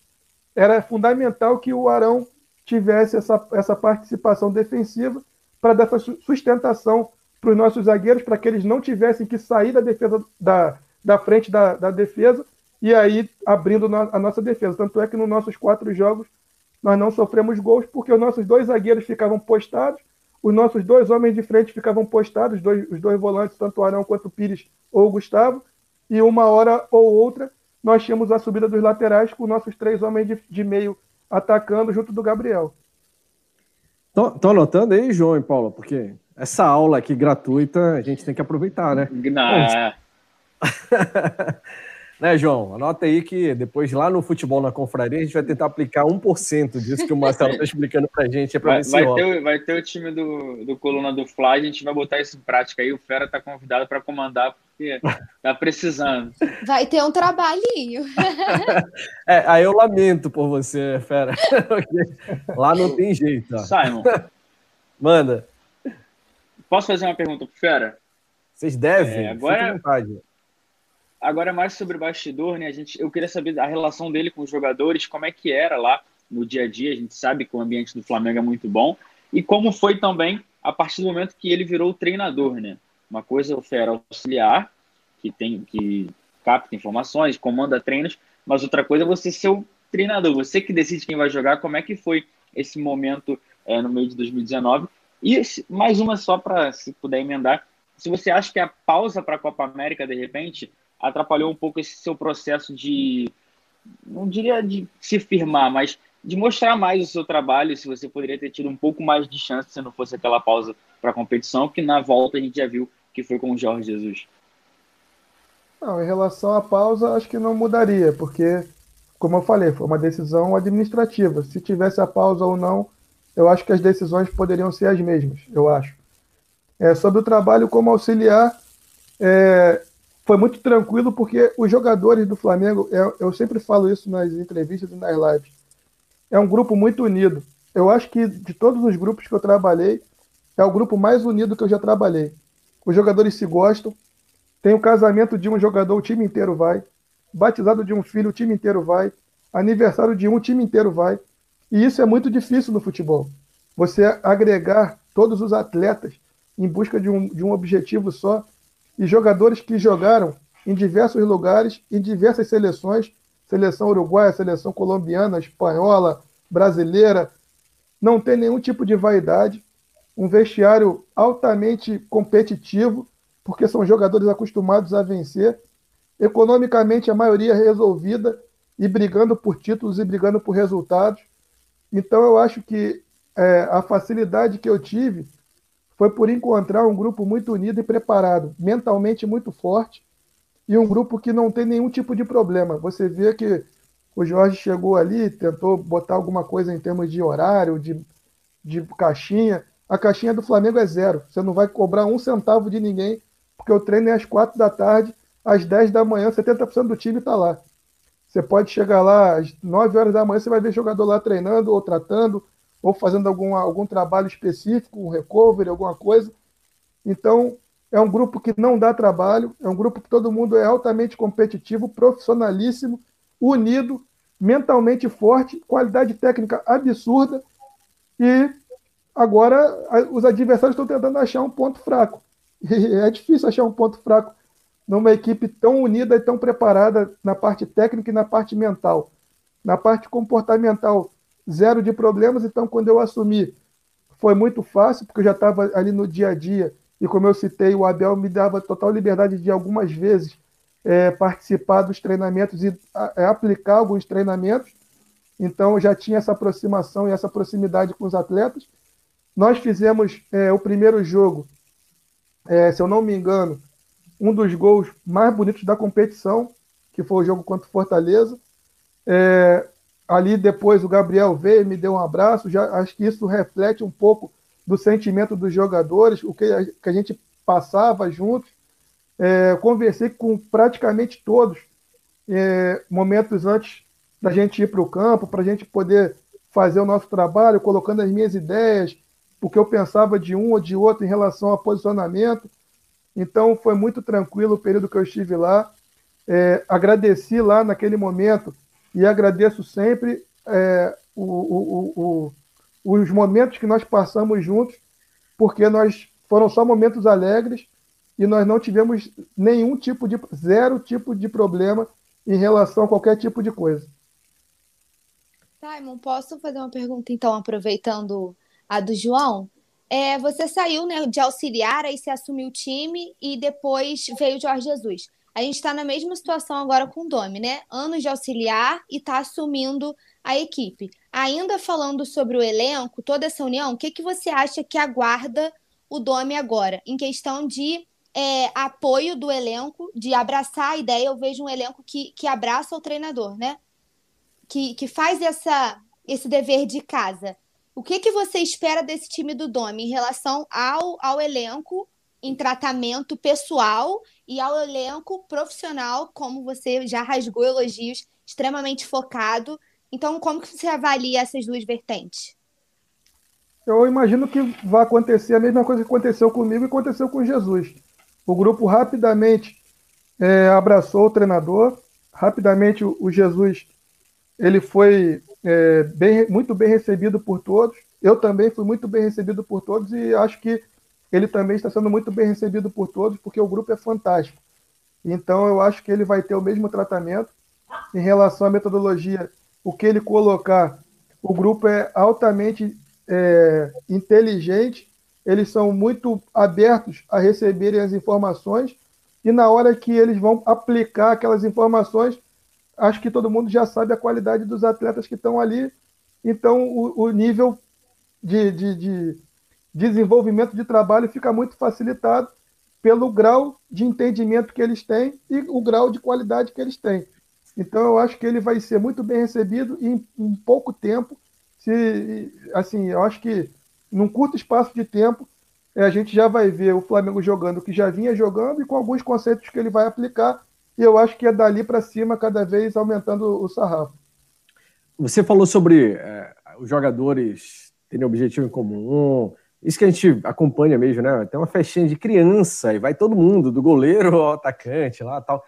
era fundamental que o Arão tivesse essa, essa participação defensiva para dar essa sustentação para os nossos zagueiros, para que eles não tivessem que sair da defesa da, da frente da, da defesa e aí abrindo a nossa defesa. Tanto é que nos nossos quatro jogos nós não sofremos gols porque os nossos dois zagueiros ficavam postados, os nossos dois homens de frente ficavam postados, os dois, os dois volantes, tanto o Arão quanto o Pires ou o Gustavo, e uma hora ou outra nós tínhamos a subida dos laterais com nossos três homens de, de meio atacando junto do Gabriel. Estão anotando aí, João e Paulo, porque essa aula aqui gratuita a gente tem que aproveitar, né? Não. Né, João? Anota aí que depois lá no futebol na confraria a gente vai tentar aplicar 1% disso que o Marcelo está explicando para a gente. É vai, vai, ter, o, vai ter o time do, do Coluna do Fly, a gente vai botar isso em prática aí. O Fera está convidado para comandar, porque tá precisando. Vai ter um trabalhinho. é, aí eu lamento por você, Fera. lá não tem jeito. Ó. Simon. Manda. Posso fazer uma pergunta pro Fera? Vocês devem. É, agora, Agora, é mais sobre o bastidor, né? A gente, eu queria saber a relação dele com os jogadores, como é que era lá no dia a dia. A gente sabe que o ambiente do Flamengo é muito bom. E como foi também a partir do momento que ele virou treinador, né? Uma coisa é o Fera auxiliar, que tem que capta informações, comanda treinos, mas outra coisa é você ser o treinador, você que decide quem vai jogar. Como é que foi esse momento é, no meio de 2019? E mais uma só para, se puder emendar, se você acha que a pausa para a Copa América, de repente, atrapalhou um pouco esse seu processo de, não diria de se firmar, mas de mostrar mais o seu trabalho, se você poderia ter tido um pouco mais de chance se não fosse aquela pausa para a competição, que na volta a gente já viu que foi com o Jorge Jesus. Não, em relação à pausa, acho que não mudaria, porque, como eu falei, foi uma decisão administrativa. Se tivesse a pausa ou não, eu acho que as decisões poderiam ser as mesmas, eu acho. É, sobre o trabalho como auxiliar, é, foi muito tranquilo, porque os jogadores do Flamengo, eu, eu sempre falo isso nas entrevistas e nas lives, é um grupo muito unido. Eu acho que de todos os grupos que eu trabalhei, é o grupo mais unido que eu já trabalhei. Os jogadores se gostam, tem o casamento de um jogador, o time inteiro vai. Batizado de um filho, o time inteiro vai. Aniversário de um, o time inteiro vai. E isso é muito difícil no futebol. Você agregar todos os atletas em busca de um, de um objetivo só e jogadores que jogaram em diversos lugares, em diversas seleções, seleção uruguaia, seleção colombiana, espanhola, brasileira, não tem nenhum tipo de vaidade, um vestiário altamente competitivo, porque são jogadores acostumados a vencer, economicamente a maioria resolvida e brigando por títulos e brigando por resultados. Então eu acho que é, a facilidade que eu tive foi por encontrar um grupo muito unido e preparado, mentalmente muito forte, e um grupo que não tem nenhum tipo de problema. Você vê que o Jorge chegou ali, tentou botar alguma coisa em termos de horário, de, de caixinha. A caixinha do Flamengo é zero. Você não vai cobrar um centavo de ninguém, porque o treino é às quatro da tarde, às dez da manhã, 70% do time está lá. Você pode chegar lá às nove horas da manhã, você vai ver jogador lá treinando, ou tratando, ou fazendo algum, algum trabalho específico, um recovery, alguma coisa. Então, é um grupo que não dá trabalho, é um grupo que todo mundo é altamente competitivo, profissionalíssimo, unido, mentalmente forte, qualidade técnica absurda. E agora os adversários estão tentando achar um ponto fraco. E é difícil achar um ponto fraco numa equipe tão unida e tão preparada na parte técnica e na parte mental. Na parte comportamental, zero de problemas. Então, quando eu assumi, foi muito fácil, porque eu já estava ali no dia a dia. E como eu citei, o Abel me dava total liberdade de algumas vezes é, participar dos treinamentos e é, aplicar alguns treinamentos. Então, já tinha essa aproximação e essa proximidade com os atletas. Nós fizemos é, o primeiro jogo, é, se eu não me engano, um dos gols mais bonitos da competição, que foi o jogo contra o Fortaleza. É, ali depois o Gabriel veio, me deu um abraço. Já acho que isso reflete um pouco do sentimento dos jogadores, o que a, que a gente passava juntos. É, conversei com praticamente todos é, momentos antes da gente ir para o campo, para a gente poder fazer o nosso trabalho, colocando as minhas ideias, o que eu pensava de um ou de outro em relação a posicionamento. Então foi muito tranquilo o período que eu estive lá. É, agradeci lá naquele momento e agradeço sempre é, o, o, o, os momentos que nós passamos juntos, porque nós foram só momentos alegres e nós não tivemos nenhum tipo de zero tipo de problema em relação a qualquer tipo de coisa. Simon, posso fazer uma pergunta então, aproveitando a do João? É, você saiu né, de auxiliar, aí você assumiu o time e depois veio o Jorge Jesus. A gente está na mesma situação agora com o Domi, né? Anos de auxiliar e está assumindo a equipe. Ainda falando sobre o elenco, toda essa união, o que, que você acha que aguarda o Domi agora? Em questão de é, apoio do elenco, de abraçar a ideia. Eu vejo um elenco que, que abraça o treinador, né? Que, que faz essa, esse dever de casa. O que, que você espera desse time do Domi em relação ao, ao elenco em tratamento pessoal e ao elenco profissional, como você já rasgou elogios, extremamente focado. Então, como que você avalia essas duas vertentes? Eu imagino que vai acontecer a mesma coisa que aconteceu comigo e aconteceu com Jesus. O grupo rapidamente é, abraçou o treinador, rapidamente o, Jesus ele foi é, bem, muito bem recebido por todos. Eu também fui muito bem recebido por todos e acho que ele também está sendo muito bem recebido por todos, porque o grupo é fantástico. Então, eu acho que ele vai ter o mesmo tratamento. Em relação à metodologia, o que ele colocar, o grupo é altamente é, inteligente eles são muito abertos a receberem as informações e na hora que eles vão aplicar aquelas informações, acho que todo mundo já sabe a qualidade dos atletas que estão ali, então o, o nível de, de, de desenvolvimento de trabalho fica muito facilitado pelo grau de entendimento que eles têm e o grau de qualidade que eles têm. Então eu acho que ele vai ser muito bem recebido em, em pouco tempo, se assim, eu acho que num curto espaço de tempo, a gente já vai ver o Flamengo jogando o que já vinha jogando e com alguns conceitos que ele vai aplicar. E eu acho que é dali para cima, cada vez aumentando o sarrafo. Você falou sobre é, os jogadores terem objetivo em comum. Isso que a gente acompanha mesmo, né? Tem uma festinha de criança e vai todo mundo, do goleiro ao atacante lá tal.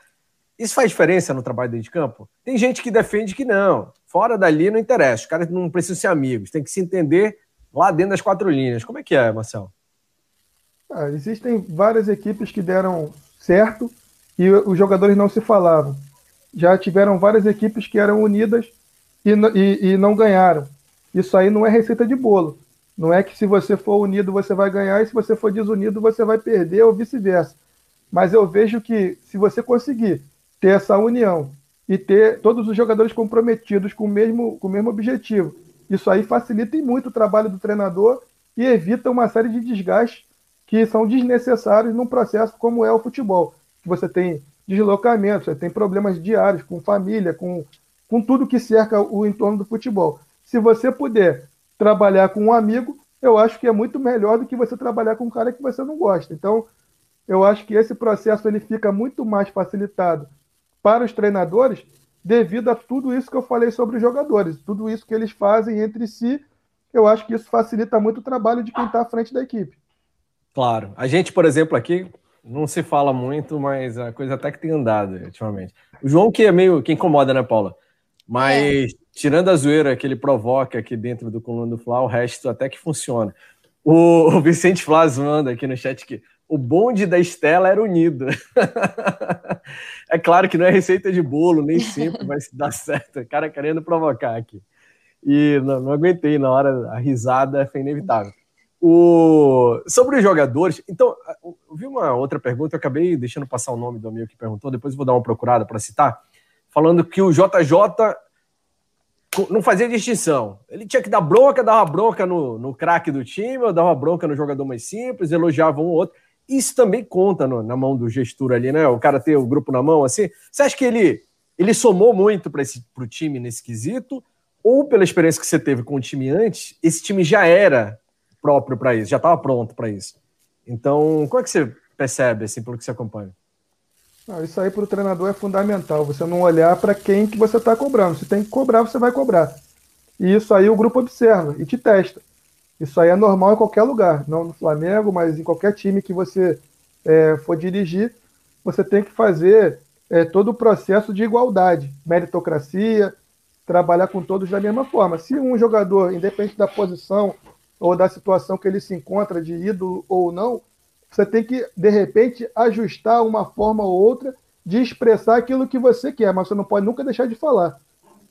Isso faz diferença no trabalho dentro de campo? Tem gente que defende que não. Fora dali não interessa. Os caras não precisam ser amigos, tem que se entender lá dentro das quatro linhas. Como é que é, Marcelo? Ah, existem várias equipes que deram certo e os jogadores não se falavam. Já tiveram várias equipes que eram unidas e, e, e não ganharam. Isso aí não é receita de bolo. Não é que se você for unido você vai ganhar e se você for desunido você vai perder ou vice-versa. Mas eu vejo que se você conseguir ter essa união e ter todos os jogadores comprometidos com o mesmo, com o mesmo objetivo Isso aí facilita muito o trabalho do treinador e evita uma série de desgastes que são desnecessários num processo como é o futebol. Você tem deslocamentos, você tem problemas diários com família, com, com tudo que cerca o entorno do futebol. Se você puder trabalhar com um amigo, eu acho que é muito melhor do que você trabalhar com um cara que você não gosta. Então, eu acho que esse processo ele fica muito mais facilitado para os treinadores devido a tudo isso que eu falei sobre os jogadores, tudo isso que eles fazem entre si. Eu acho que isso facilita muito o trabalho de quem está à frente da equipe. Claro. A gente, por exemplo, aqui não se fala muito, mas a coisa até que tem andado ultimamente. O João que é meio que incomoda, né, Paula? Mas é. tirando a zoeira que ele provoca aqui dentro do coluna do Fla, o resto até que funciona. O, o Vicente Flaz manda aqui no chat que o bonde da Estela era unido. é claro que não é receita de bolo, nem sempre vai se dar certo. O cara querendo provocar aqui. E não, não aguentei na hora, a risada foi inevitável. O... Sobre os jogadores, então, eu vi uma outra pergunta, eu acabei deixando passar o nome do amigo que perguntou, depois vou dar uma procurada para citar, falando que o JJ não fazia distinção. Ele tinha que dar bronca, dava bronca no, no craque do time, ou dava bronca no jogador mais simples, elogiava um ou outro. Isso também conta no, na mão do gestor ali, né? O cara ter o grupo na mão assim. Você acha que ele, ele somou muito para o time nesse quesito? Ou pela experiência que você teve com o time antes, esse time já era próprio para isso, já estava pronto para isso. Então, como é que você percebe, assim, pelo que você acompanha? Não, isso aí para o treinador é fundamental, você não olhar para quem que você está cobrando. Se tem que cobrar, você vai cobrar. E isso aí o grupo observa e te testa. Isso aí é normal em qualquer lugar, não no Flamengo, mas em qualquer time que você é, for dirigir, você tem que fazer é, todo o processo de igualdade, meritocracia, trabalhar com todos da mesma forma. Se um jogador, independente da posição ou da situação que ele se encontra de ídolo ou não, você tem que, de repente, ajustar uma forma ou outra de expressar aquilo que você quer, mas você não pode nunca deixar de falar.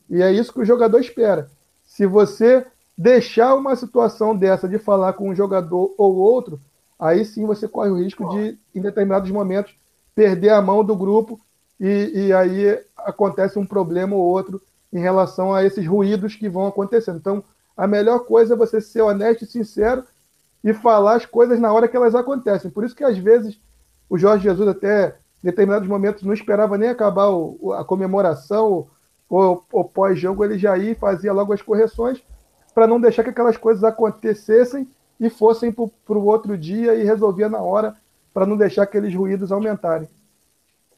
E é isso que o jogador espera. Se você deixar uma situação dessa de falar com um jogador ou outro, aí sim você corre o risco de, em determinados momentos, perder a mão do grupo e, e aí acontece um problema ou outro em relação a esses ruídos que vão acontecendo. Então, a melhor coisa é você ser honesto e sincero e falar as coisas na hora que elas acontecem. Por isso que às vezes o Jorge Jesus até em determinados momentos não esperava nem acabar o, a comemoração ou, ou pós-jogo, ele já ia e fazia logo as correções para não deixar que aquelas coisas acontecessem e fossem para o outro dia e resolvia na hora para não deixar aqueles ruídos aumentarem.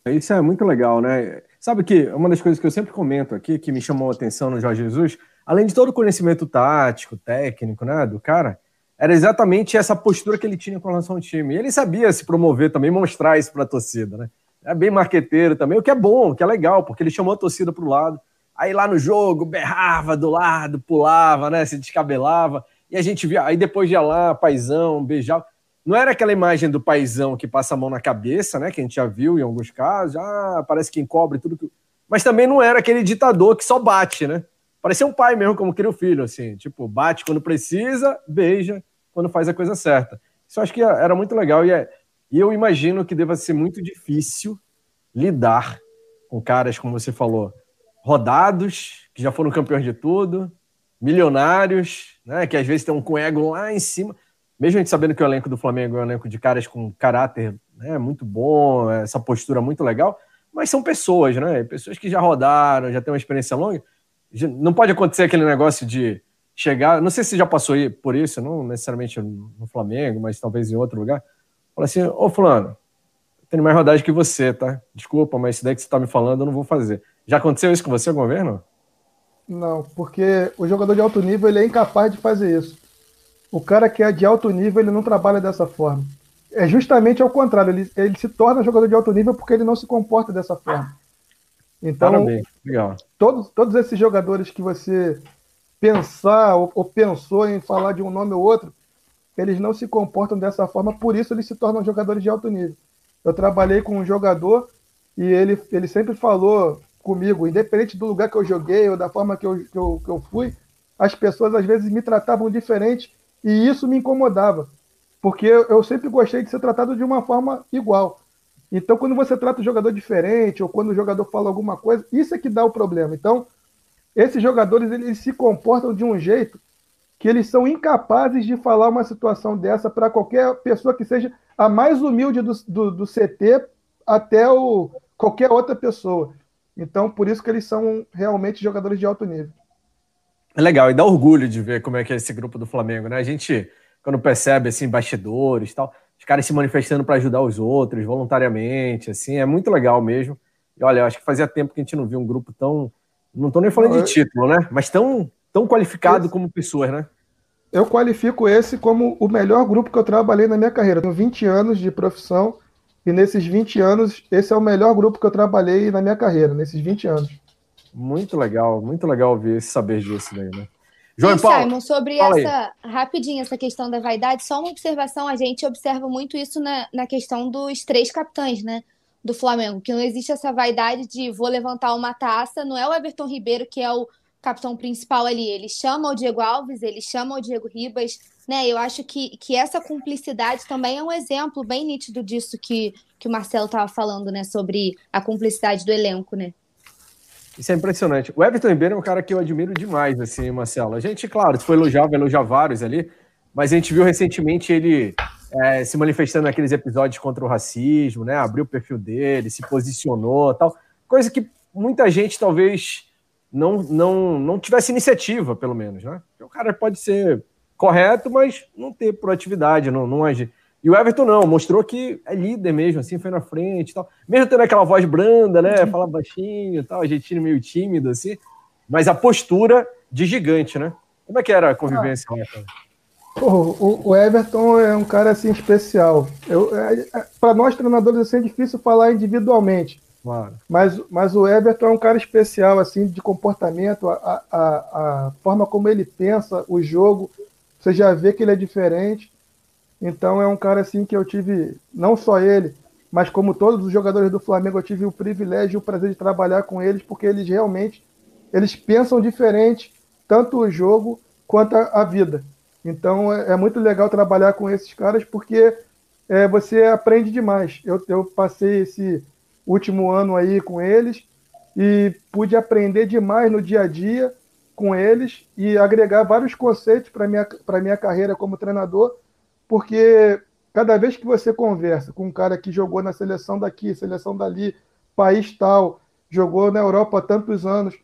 Isso é muito legal, né? Sabe que uma das coisas que eu sempre comento aqui, que me chamou a atenção no Jorge Jesus, além de todo o conhecimento tático, técnico, né, do cara, era exatamente essa postura que ele tinha com relação ao time. E ele sabia se promover também, mostrar isso para a torcida, né? É bem marqueteiro também, o que é bom, o que é legal, porque ele chamou a torcida para o lado. Aí lá no jogo, berrava do lado, pulava, né? Se descabelava. E a gente via, aí depois ia lá, paizão, beijava. Não era aquela imagem do paizão que passa a mão na cabeça, né? Que a gente já viu em alguns casos, ah, parece que encobre tudo. Que... Mas também não era aquele ditador que só bate, né? Parecia um pai mesmo, como queria o filho, assim, tipo, bate quando precisa, beija quando faz a coisa certa. Isso eu acho que era muito legal e, é, e eu imagino que deva ser muito difícil lidar com caras, como você falou, rodados, que já foram campeões de tudo, milionários, né, que às vezes estão com ego lá em cima, mesmo a gente sabendo que o elenco do Flamengo é um elenco de caras com caráter né, muito bom, essa postura muito legal, mas são pessoas, né? Pessoas que já rodaram, já têm uma experiência longa, não pode acontecer aquele negócio de chegar. Não sei se já passou por isso, não necessariamente no Flamengo, mas talvez em outro lugar. Fala assim: Ô, Fulano, tenho mais rodagem que você, tá? Desculpa, mas isso daí que você tá me falando eu não vou fazer. Já aconteceu isso com você não? Não, porque o jogador de alto nível ele é incapaz de fazer isso. O cara que é de alto nível ele não trabalha dessa forma. É justamente ao contrário, ele, ele se torna jogador de alto nível porque ele não se comporta dessa forma. Então, Parabéns. Legal. Todos, todos esses jogadores que você pensar ou, ou, pensou em falar de um nome ou outro, eles não se comportam dessa forma, por isso eles se tornam jogadores de alto nível. Eu trabalhei com um jogador e ele, ele sempre falou comigo, independente do lugar que eu joguei ou da forma que eu, que eu, que eu fui, as pessoas às vezes me tratavam diferente e isso me incomodava, porque eu, eu sempre gostei de ser tratado de uma forma igual. Então, quando você trata o jogador diferente, ou quando o jogador fala alguma coisa, isso é que dá o problema. Então, esses jogadores eles se comportam de um jeito que eles são incapazes de falar uma situação dessa para qualquer pessoa que seja a mais humilde do, do, do, CT até o, qualquer outra pessoa. Então, por isso que eles são realmente jogadores de alto nível. É legal, e dá orgulho de ver como é que é esse grupo do Flamengo, né? A gente, quando percebe, assim, bastidores tal, os caras se manifestando para ajudar os outros voluntariamente, assim, é muito legal mesmo. E olha, eu acho que fazia tempo que a gente não via um grupo tão. Não estou nem falando de título, né? Mas tão, tão qualificado como pessoas, né? Eu qualifico esse como o melhor grupo que eu trabalhei na minha carreira. Tenho 20 anos de profissão e nesses 20 anos, esse é o melhor grupo que eu trabalhei na minha carreira, nesses 20 anos. Muito legal, muito legal ouvir saber disso daí, né? João Paulo, Simon, sobre essa, aí. rapidinho, essa questão da vaidade, só uma observação, a gente observa muito isso na, na questão dos três capitães, né? Do Flamengo, que não existe essa vaidade de vou levantar uma taça, não é o Everton Ribeiro que é o capitão principal ali, ele chama o Diego Alves, ele chama o Diego Ribas, né? Eu acho que, que essa cumplicidade também é um exemplo bem nítido disso que, que o Marcelo estava falando, né? Sobre a cumplicidade do elenco, né? Isso é impressionante. O Everton Ribeiro é um cara que eu admiro demais, assim, Marcelo. A gente, claro, se for elogiar, vai elogiar vários ali, mas a gente viu recentemente ele é, se manifestando naqueles episódios contra o racismo, né? Abriu o perfil dele, se posicionou tal. Coisa que muita gente talvez não, não, não tivesse iniciativa, pelo menos, né? O cara pode ser correto, mas não ter proatividade, não, não agir. E o Everton não, mostrou que é líder mesmo, assim, foi na frente e tal. Mesmo tendo aquela voz branda, né? Uhum. Fala baixinho e tal, argentino meio tímido, assim. Mas a postura de gigante, né? Como é que era a convivência ah. lá, cara? O, o, Everton é um cara assim especial. é, é, Para nós treinadores assim, é difícil falar individualmente. Claro. Mas, mas o Everton é um cara especial assim de comportamento, a, a, a forma como ele pensa o jogo, você já vê que ele é diferente. Então é um cara assim que eu tive, não só ele, mas como todos os jogadores do Flamengo, eu tive o privilégio e o prazer de trabalhar com eles, porque eles realmente eles pensam diferente, tanto o jogo quanto a, vida. Então é, é, muito legal trabalhar com esses caras, porque é, você aprende demais. Eu, eu passei esse último ano aí com eles e pude aprender demais no dia a dia com eles e agregar vários conceitos para minha para minha carreira como treinador porque cada vez que você conversa com um cara que jogou na seleção daqui, seleção dali, país tal, jogou na Europa há tantos anos,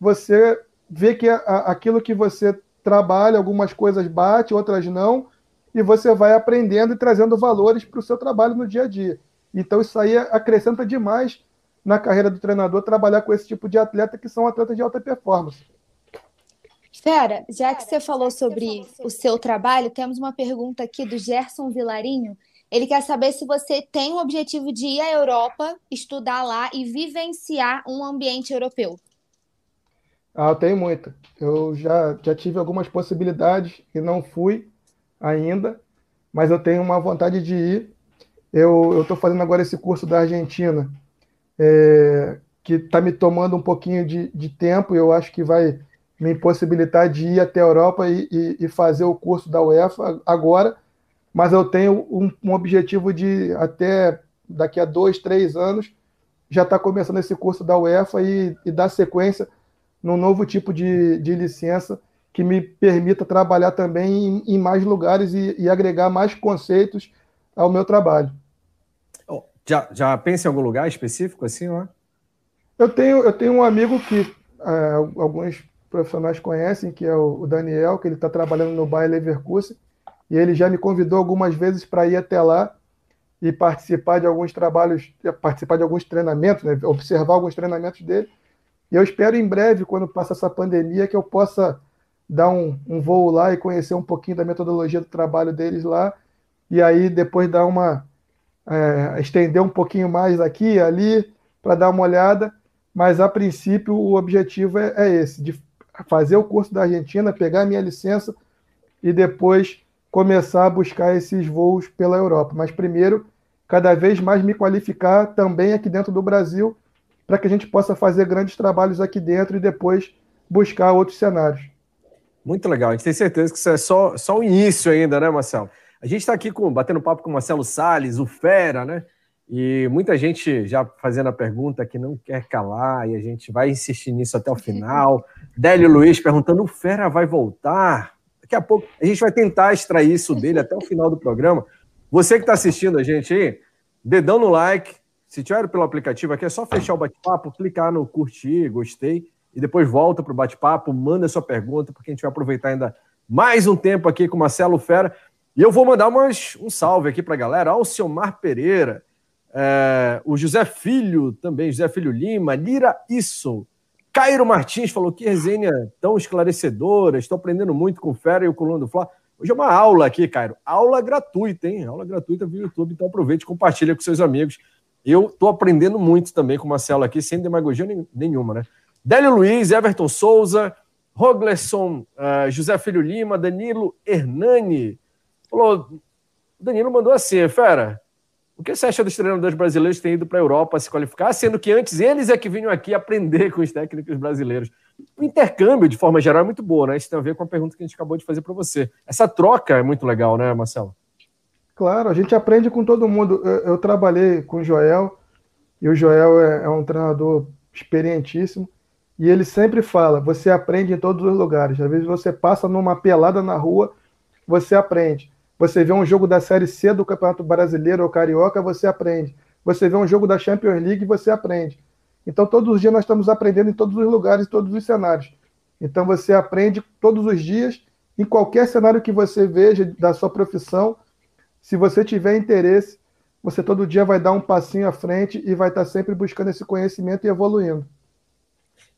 você vê que aquilo que você trabalha, algumas coisas bate, outras não, e você vai aprendendo e trazendo valores para o seu trabalho no dia a dia. Então isso aí acrescenta demais na carreira do treinador trabalhar com esse tipo de atleta que são atletas de alta performance. Fera, já que você falou sobre o seu trabalho, temos uma pergunta aqui do Gerson Vilarinho. Ele quer saber se você tem o objetivo de ir à Europa, estudar lá e vivenciar um ambiente europeu. Ah, eu tenho muito. Eu já, já tive algumas possibilidades e não fui ainda, mas eu tenho uma vontade de ir. Eu estou fazendo agora esse curso da Argentina, é, que está me tomando um pouquinho de, de tempo, e eu acho que vai me impossibilitar de ir até a Europa e, e, e, fazer o curso da UEFA agora, mas eu tenho um, um, objetivo de até daqui a dois, três anos já estar tá começando esse curso da UEFA e, e dar sequência num novo tipo de, de licença que me permita trabalhar também em, em mais lugares e, e, agregar mais conceitos ao meu trabalho. Já, já pensa em algum lugar específico assim, ó? Eu tenho, eu tenho um amigo que é, alguns profissionais conhecem, que é o Daniel, que ele está trabalhando no Bayer Leverkusen, e ele já me convidou algumas vezes para ir até lá e participar de alguns trabalhos, participar de alguns treinamentos, né, observar alguns treinamentos dele. E eu espero em breve, quando passa essa pandemia, que eu possa dar um, um voo lá e conhecer um pouquinho da metodologia do trabalho deles lá, e aí depois dar uma. É, estender um pouquinho mais aqui, ali, para dar uma olhada, mas a princípio o objetivo é, é esse, de fazer o curso da Argentina, pegar minha licença e depois começar a buscar esses voos pela Europa. Mas primeiro, cada vez mais me qualificar também aqui dentro do Brasil, para que a gente possa fazer grandes trabalhos aqui dentro e depois buscar outros cenários. Muito legal. A gente tem certeza que isso é só, só o início ainda, né, Marcelo? A gente está aqui com, batendo papo com o Marcelo Salles, o Fera, né? E muita gente já fazendo a pergunta que não quer calar, e a gente vai insistir nisso até o final. Délio Luiz perguntando: o Fera vai voltar? Daqui a pouco a gente vai tentar extrair isso dele até o final do programa. Você que está assistindo a gente aí, dedão no like. Se tiver pelo aplicativo aqui, é só fechar o bate-papo, clicar no curtir, gostei, e depois volta para o bate-papo, manda sua pergunta, porque a gente vai aproveitar ainda mais um tempo aqui com o Marcelo Fera. E eu vou mandar umas, um salve aqui para a galera. Alciomar Pereira, é, o José Filho também, José Filho Lima, Lira Isso, Cairo Martins falou que resenha tão esclarecedora, estou aprendendo muito com o Fera e o Coluna do Fla. Hoje é uma aula aqui, Cairo, aula gratuita, hein? Aula gratuita via YouTube, então aproveite compartilha com seus amigos. Eu estou aprendendo muito também com o Marcelo aqui, sem demagogia nenhuma, né? Délio Luiz, Everton Souza, Roglerson, uh, José Filho Lima, Danilo Hernani. Falou, Danilo mandou assim, fera, o que você acha dos treinadores brasileiros terem ido para a Europa se qualificar, sendo que antes eles é que vinham aqui aprender com os técnicos brasileiros? O intercâmbio, de forma geral, é muito boa, né? Isso tem a ver com a pergunta que a gente acabou de fazer para você. Essa troca é muito legal, né, Marcelo? Claro, a gente aprende com todo mundo. Eu, eu trabalhei com o Joel, e o Joel é, é um treinador experientíssimo, e ele sempre fala: você aprende em todos os lugares. Às vezes você passa numa pelada na rua, você aprende. Você vê um jogo da Série C do Campeonato Brasileiro ou Carioca, você aprende. Você vê um jogo da Champions League, você aprende. Então, todos os dias nós estamos aprendendo em todos os lugares, em todos os cenários. Então, você aprende todos os dias, em qualquer cenário que você veja da sua profissão. Se você tiver interesse, você todo dia vai dar um passinho à frente e vai estar sempre buscando esse conhecimento e evoluindo.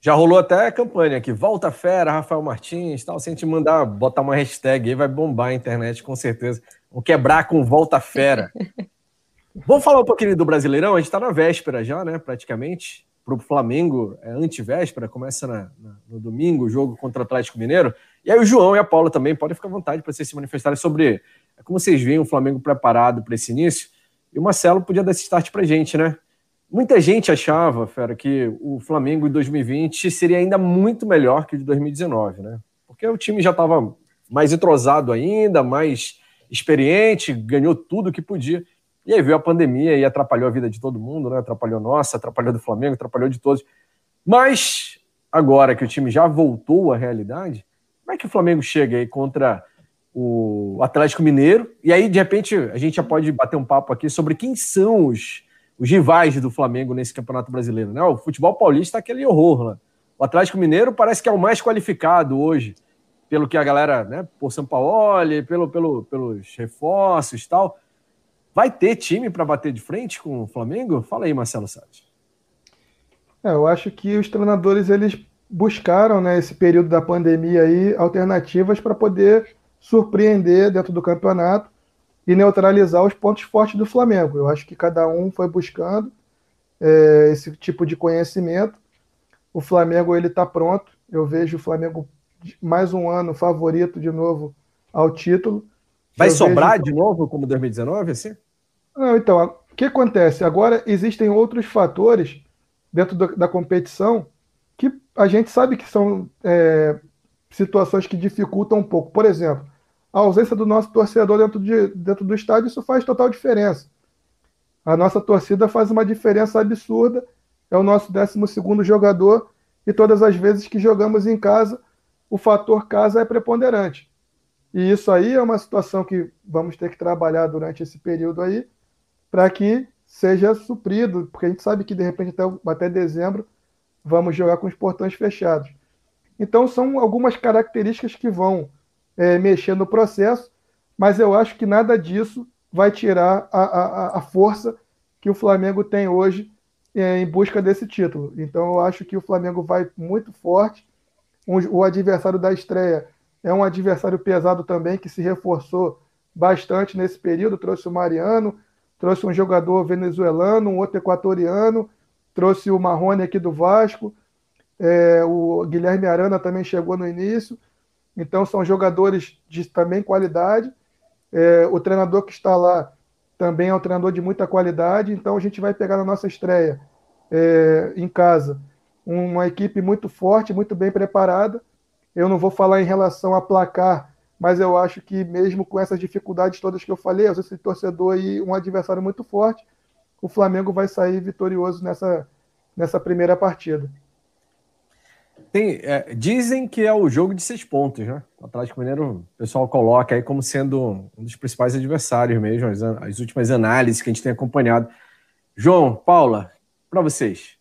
Já rolou até a campanha aqui, Volta Fera, Rafael Martins, tal. Se a gente mandar botar uma hashtag aí, vai bombar a internet, com certeza. Vamos quebrar com Volta Fera. Vamos falar um pouquinho do Brasileirão? A gente está na véspera já, né? Praticamente. Para o Flamengo é antivéspera, começa na, na, no domingo o jogo contra o Atlético Mineiro. E aí o João e a Paula também podem ficar à vontade para vocês se manifestarem sobre como vocês veem o Flamengo preparado para esse início. E o Marcelo podia dar esse start para gente, né? Muita gente achava, Fera, que o Flamengo em 2020 seria ainda muito melhor que o de 2019, né? Porque o time já estava mais entrosado ainda, mais experiente, ganhou tudo que podia. E aí veio a pandemia e atrapalhou a vida de todo mundo, né? Atrapalhou nossa, atrapalhou do Flamengo, atrapalhou de todos. Mas agora que o time já voltou à realidade, como é que o Flamengo chega aí contra o Atlético Mineiro? E aí, de repente, a gente já pode bater um papo aqui sobre quem são os os rivais do Flamengo nesse Campeonato Brasileiro. Né? O futebol paulista é aquele horror. Né? O Atlético Mineiro parece que é o mais qualificado hoje, pelo que a galera, né, por São Paulo, pelo, pelo, pelos reforços e tal. Vai ter time para bater de frente com o Flamengo? Fala aí, Marcelo Salles. É, eu acho que os treinadores eles buscaram, né, esse período da pandemia aí, alternativas para poder surpreender dentro do campeonato e neutralizar os pontos fortes do Flamengo. Eu acho que cada um foi buscando é, esse tipo de conhecimento. O Flamengo ele está pronto. Eu vejo o Flamengo mais um ano favorito de novo ao título. Vai Eu sobrar vejo... de novo como 2019 assim? Não, então o que acontece? Agora existem outros fatores dentro do, da competição que a gente sabe que são é, situações que dificultam um pouco. Por exemplo, a ausência do nosso torcedor dentro, de, dentro do estádio, isso faz total diferença. A nossa torcida faz uma diferença absurda, é o nosso 12 jogador, e todas as vezes que jogamos em casa, o fator casa é preponderante. E isso aí é uma situação que vamos ter que trabalhar durante esse período aí, para que seja suprido, porque a gente sabe que de repente até, até dezembro vamos jogar com os portões fechados. Então são algumas características que vão é, mexer no processo, mas eu acho que nada disso vai tirar a, a, a força que o Flamengo tem hoje é, em busca desse título. Então eu acho que o Flamengo vai muito forte. Um, o adversário da estreia é um adversário pesado também, que se reforçou bastante nesse período. Trouxe o Mariano, trouxe um jogador venezuelano, um outro equatoriano, trouxe o Marrone aqui do Vasco. É, o Guilherme Arana também chegou no início. Então, são jogadores de também qualidade. É, o treinador que está lá também é um treinador de muita qualidade. Então, a gente vai pegar na nossa estreia é, em casa uma equipe muito forte, muito bem preparada. Eu não vou falar em relação a placar, mas eu acho que mesmo com essas dificuldades todas que eu falei, esse torcedor e um adversário muito forte, o Flamengo vai sair vitorioso nessa, nessa primeira partida. Tem, é, dizem que é o jogo de seis pontos, né? O Atlético Mineiro, o pessoal coloca aí como sendo um dos principais adversários mesmo, as, as últimas análises que a gente tem acompanhado. João, Paula, para vocês.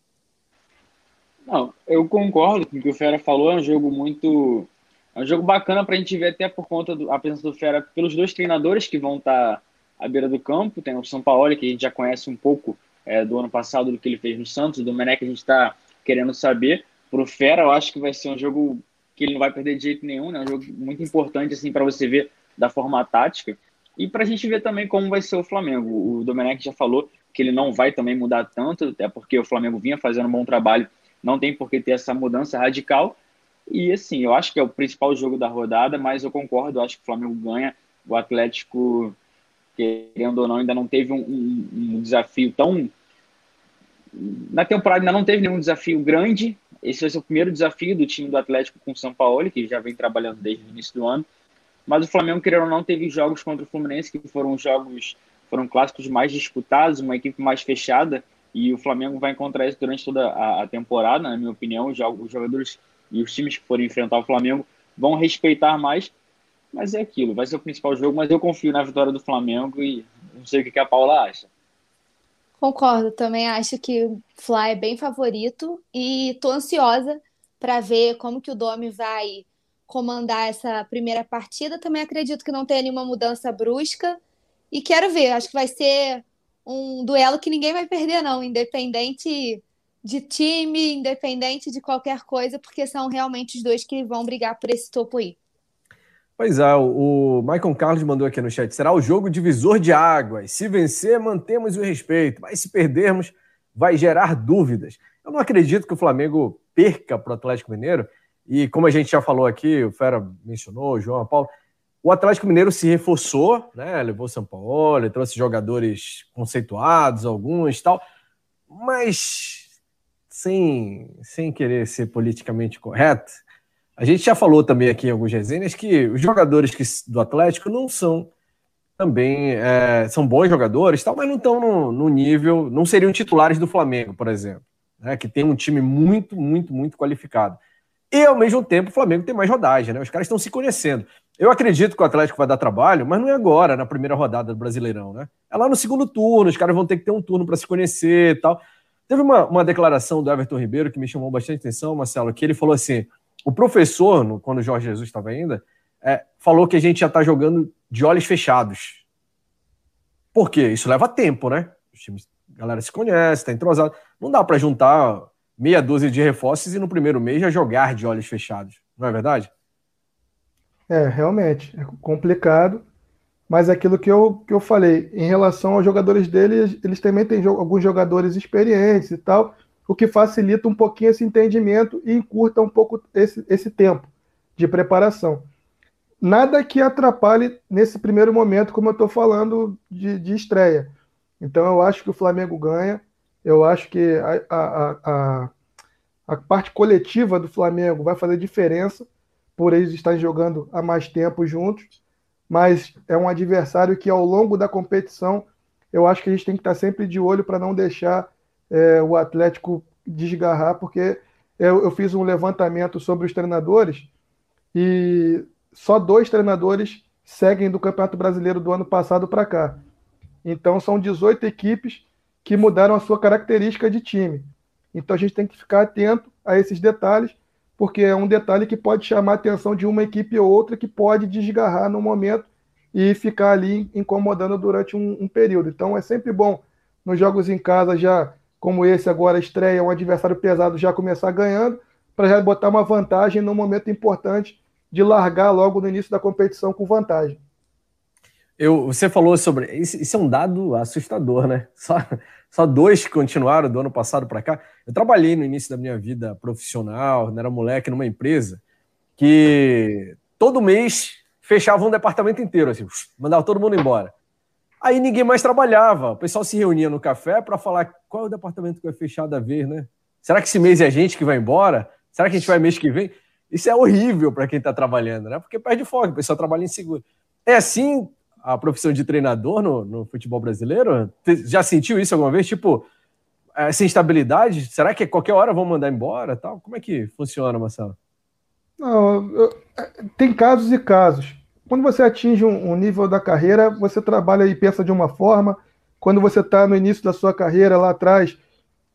Não, eu concordo com o que o Fera falou, é um jogo muito. É um jogo bacana para a gente ver, até por conta da presença do Fera, pelos dois treinadores que vão estar tá à beira do campo. Tem o São Paulo, que a gente já conhece um pouco é, do ano passado, do que ele fez no Santos, do Mené, que a gente está querendo saber. Para o Fera, eu acho que vai ser um jogo que ele não vai perder de jeito nenhum, né? um jogo muito importante assim para você ver da forma tática. E para a gente ver também como vai ser o Flamengo. O Domenech já falou que ele não vai também mudar tanto, até porque o Flamengo vinha fazendo um bom trabalho, não tem por que ter essa mudança radical. E assim, eu acho que é o principal jogo da rodada, mas eu concordo, eu acho que o Flamengo ganha. O Atlético, querendo ou não, ainda não teve um, um, um desafio tão. Na temporada ainda não teve nenhum desafio grande. Esse vai ser o primeiro desafio do time do Atlético com o São Paulo, que já vem trabalhando desde o início do ano. Mas o Flamengo, querendo ou não, teve jogos contra o Fluminense que foram jogos, foram clássicos mais disputados, uma equipe mais fechada. E o Flamengo vai encontrar isso durante toda a, temporada, na minha opinião. Os jogadores e os times que forem enfrentar o Flamengo vão respeitar mais. Mas é aquilo, vai ser o principal jogo. Mas eu confio na vitória do Flamengo e não sei o que a Paula acha. Concordo, também acho que o Fly é bem favorito e tô ansiosa para ver como que o Domi vai comandar essa primeira partida. Também acredito que não tenha nenhuma mudança brusca. E quero ver, acho que vai ser um duelo que ninguém vai perder, não, independente de time, independente de qualquer coisa, porque são realmente os dois que vão brigar por esse topo aí. Pois é, o Michael Carlos mandou aqui no chat: será o jogo divisor de águas. Se vencer, mantemos o respeito, mas se perdermos, vai gerar dúvidas. Eu não acredito que o Flamengo perca para o Atlético Mineiro, e como a gente já falou aqui, o Fera mencionou, o João, Paulo, o Atlético Mineiro se reforçou, né? Levou São Paulo, trouxe jogadores conceituados, alguns tal, mas sem, sem querer ser politicamente correto, a gente já falou também aqui em alguns resenhas que os jogadores que, do Atlético não são também é, são bons jogadores, tal, mas não estão no, no, nível, não seriam titulares do Flamengo, por exemplo, né, que tem um time muito, muito, muito qualificado. E, ao mesmo tempo, o Flamengo tem mais rodagem, né? Os caras estão se conhecendo. Eu acredito que o Atlético vai dar trabalho, mas não é agora, na primeira rodada do Brasileirão, né? É lá no segundo turno, os caras vão ter que ter um turno para se conhecer e tal. Teve uma, uma declaração do Everton Ribeiro que me chamou bastante atenção, Marcelo, que ele falou assim: o professor, no, quando o Jorge Jesus estava ainda, é, falou que a gente já está jogando de olhos fechados. Por quê? Isso leva tempo, né? Os times, a galera se conhece, está entrosado. Não dá para juntar meia dúzia de reforços e no primeiro mês já jogar de olhos fechados, não é verdade? É, realmente, é complicado, mas é aquilo que eu, que eu falei, em relação aos jogadores deles, eles também têm alguns jogadores experientes e tal, o que facilita um pouquinho esse entendimento e encurta um pouco esse, esse tempo de preparação. Nada que atrapalhe nesse primeiro momento, como eu estou falando, de, de estreia. Então eu acho que o Flamengo ganha, eu acho que a, a, a, a parte coletiva do Flamengo vai fazer diferença por eles estarem jogando há mais tempo juntos, mas é um adversário que ao longo da competição eu acho que a gente tem que estar sempre de olho para não deixar é, o Atlético desgarrar, porque eu, eu fiz um levantamento sobre os treinadores e só dois treinadores seguem do Campeonato Brasileiro do ano passado para cá. Então são 18 equipes que mudaram a sua característica de time. Então a gente tem que ficar atento a esses detalhes, porque é um detalhe que pode chamar a atenção de uma equipe ou outra que pode desgarrar no momento e ficar ali incomodando durante um, um período. Então é sempre bom nos jogos em casa já como esse agora estreia um adversário pesado já começar ganhando, para já botar uma vantagem no momento importante de largar logo no início da competição com vantagem. Eu, você falou sobre. Isso, isso é um dado assustador, né? Só, só dois continuaram do ano passado para cá. Eu trabalhei no início da minha vida profissional, era moleque, numa empresa que todo mês fechava um departamento inteiro, assim, mandava todo mundo embora. Aí ninguém mais trabalhava. O pessoal se reunia no café para falar qual é o departamento que vai fechar da vez, né? Será que esse mês é a gente que vai embora? Será que a gente vai mês que vem? Isso é horrível para quem está trabalhando, né? Porque perde foco, o pessoal trabalha inseguro. É assim a profissão de treinador no, no futebol brasileiro? Já sentiu isso alguma vez? Tipo, essa instabilidade? Será que qualquer hora vão mandar embora? Tal? Como é que funciona, Marcelo? Não, eu, tem casos e casos. Quando você atinge um, nível da carreira, você trabalha e pensa de uma forma. Quando você está no início da sua carreira lá atrás,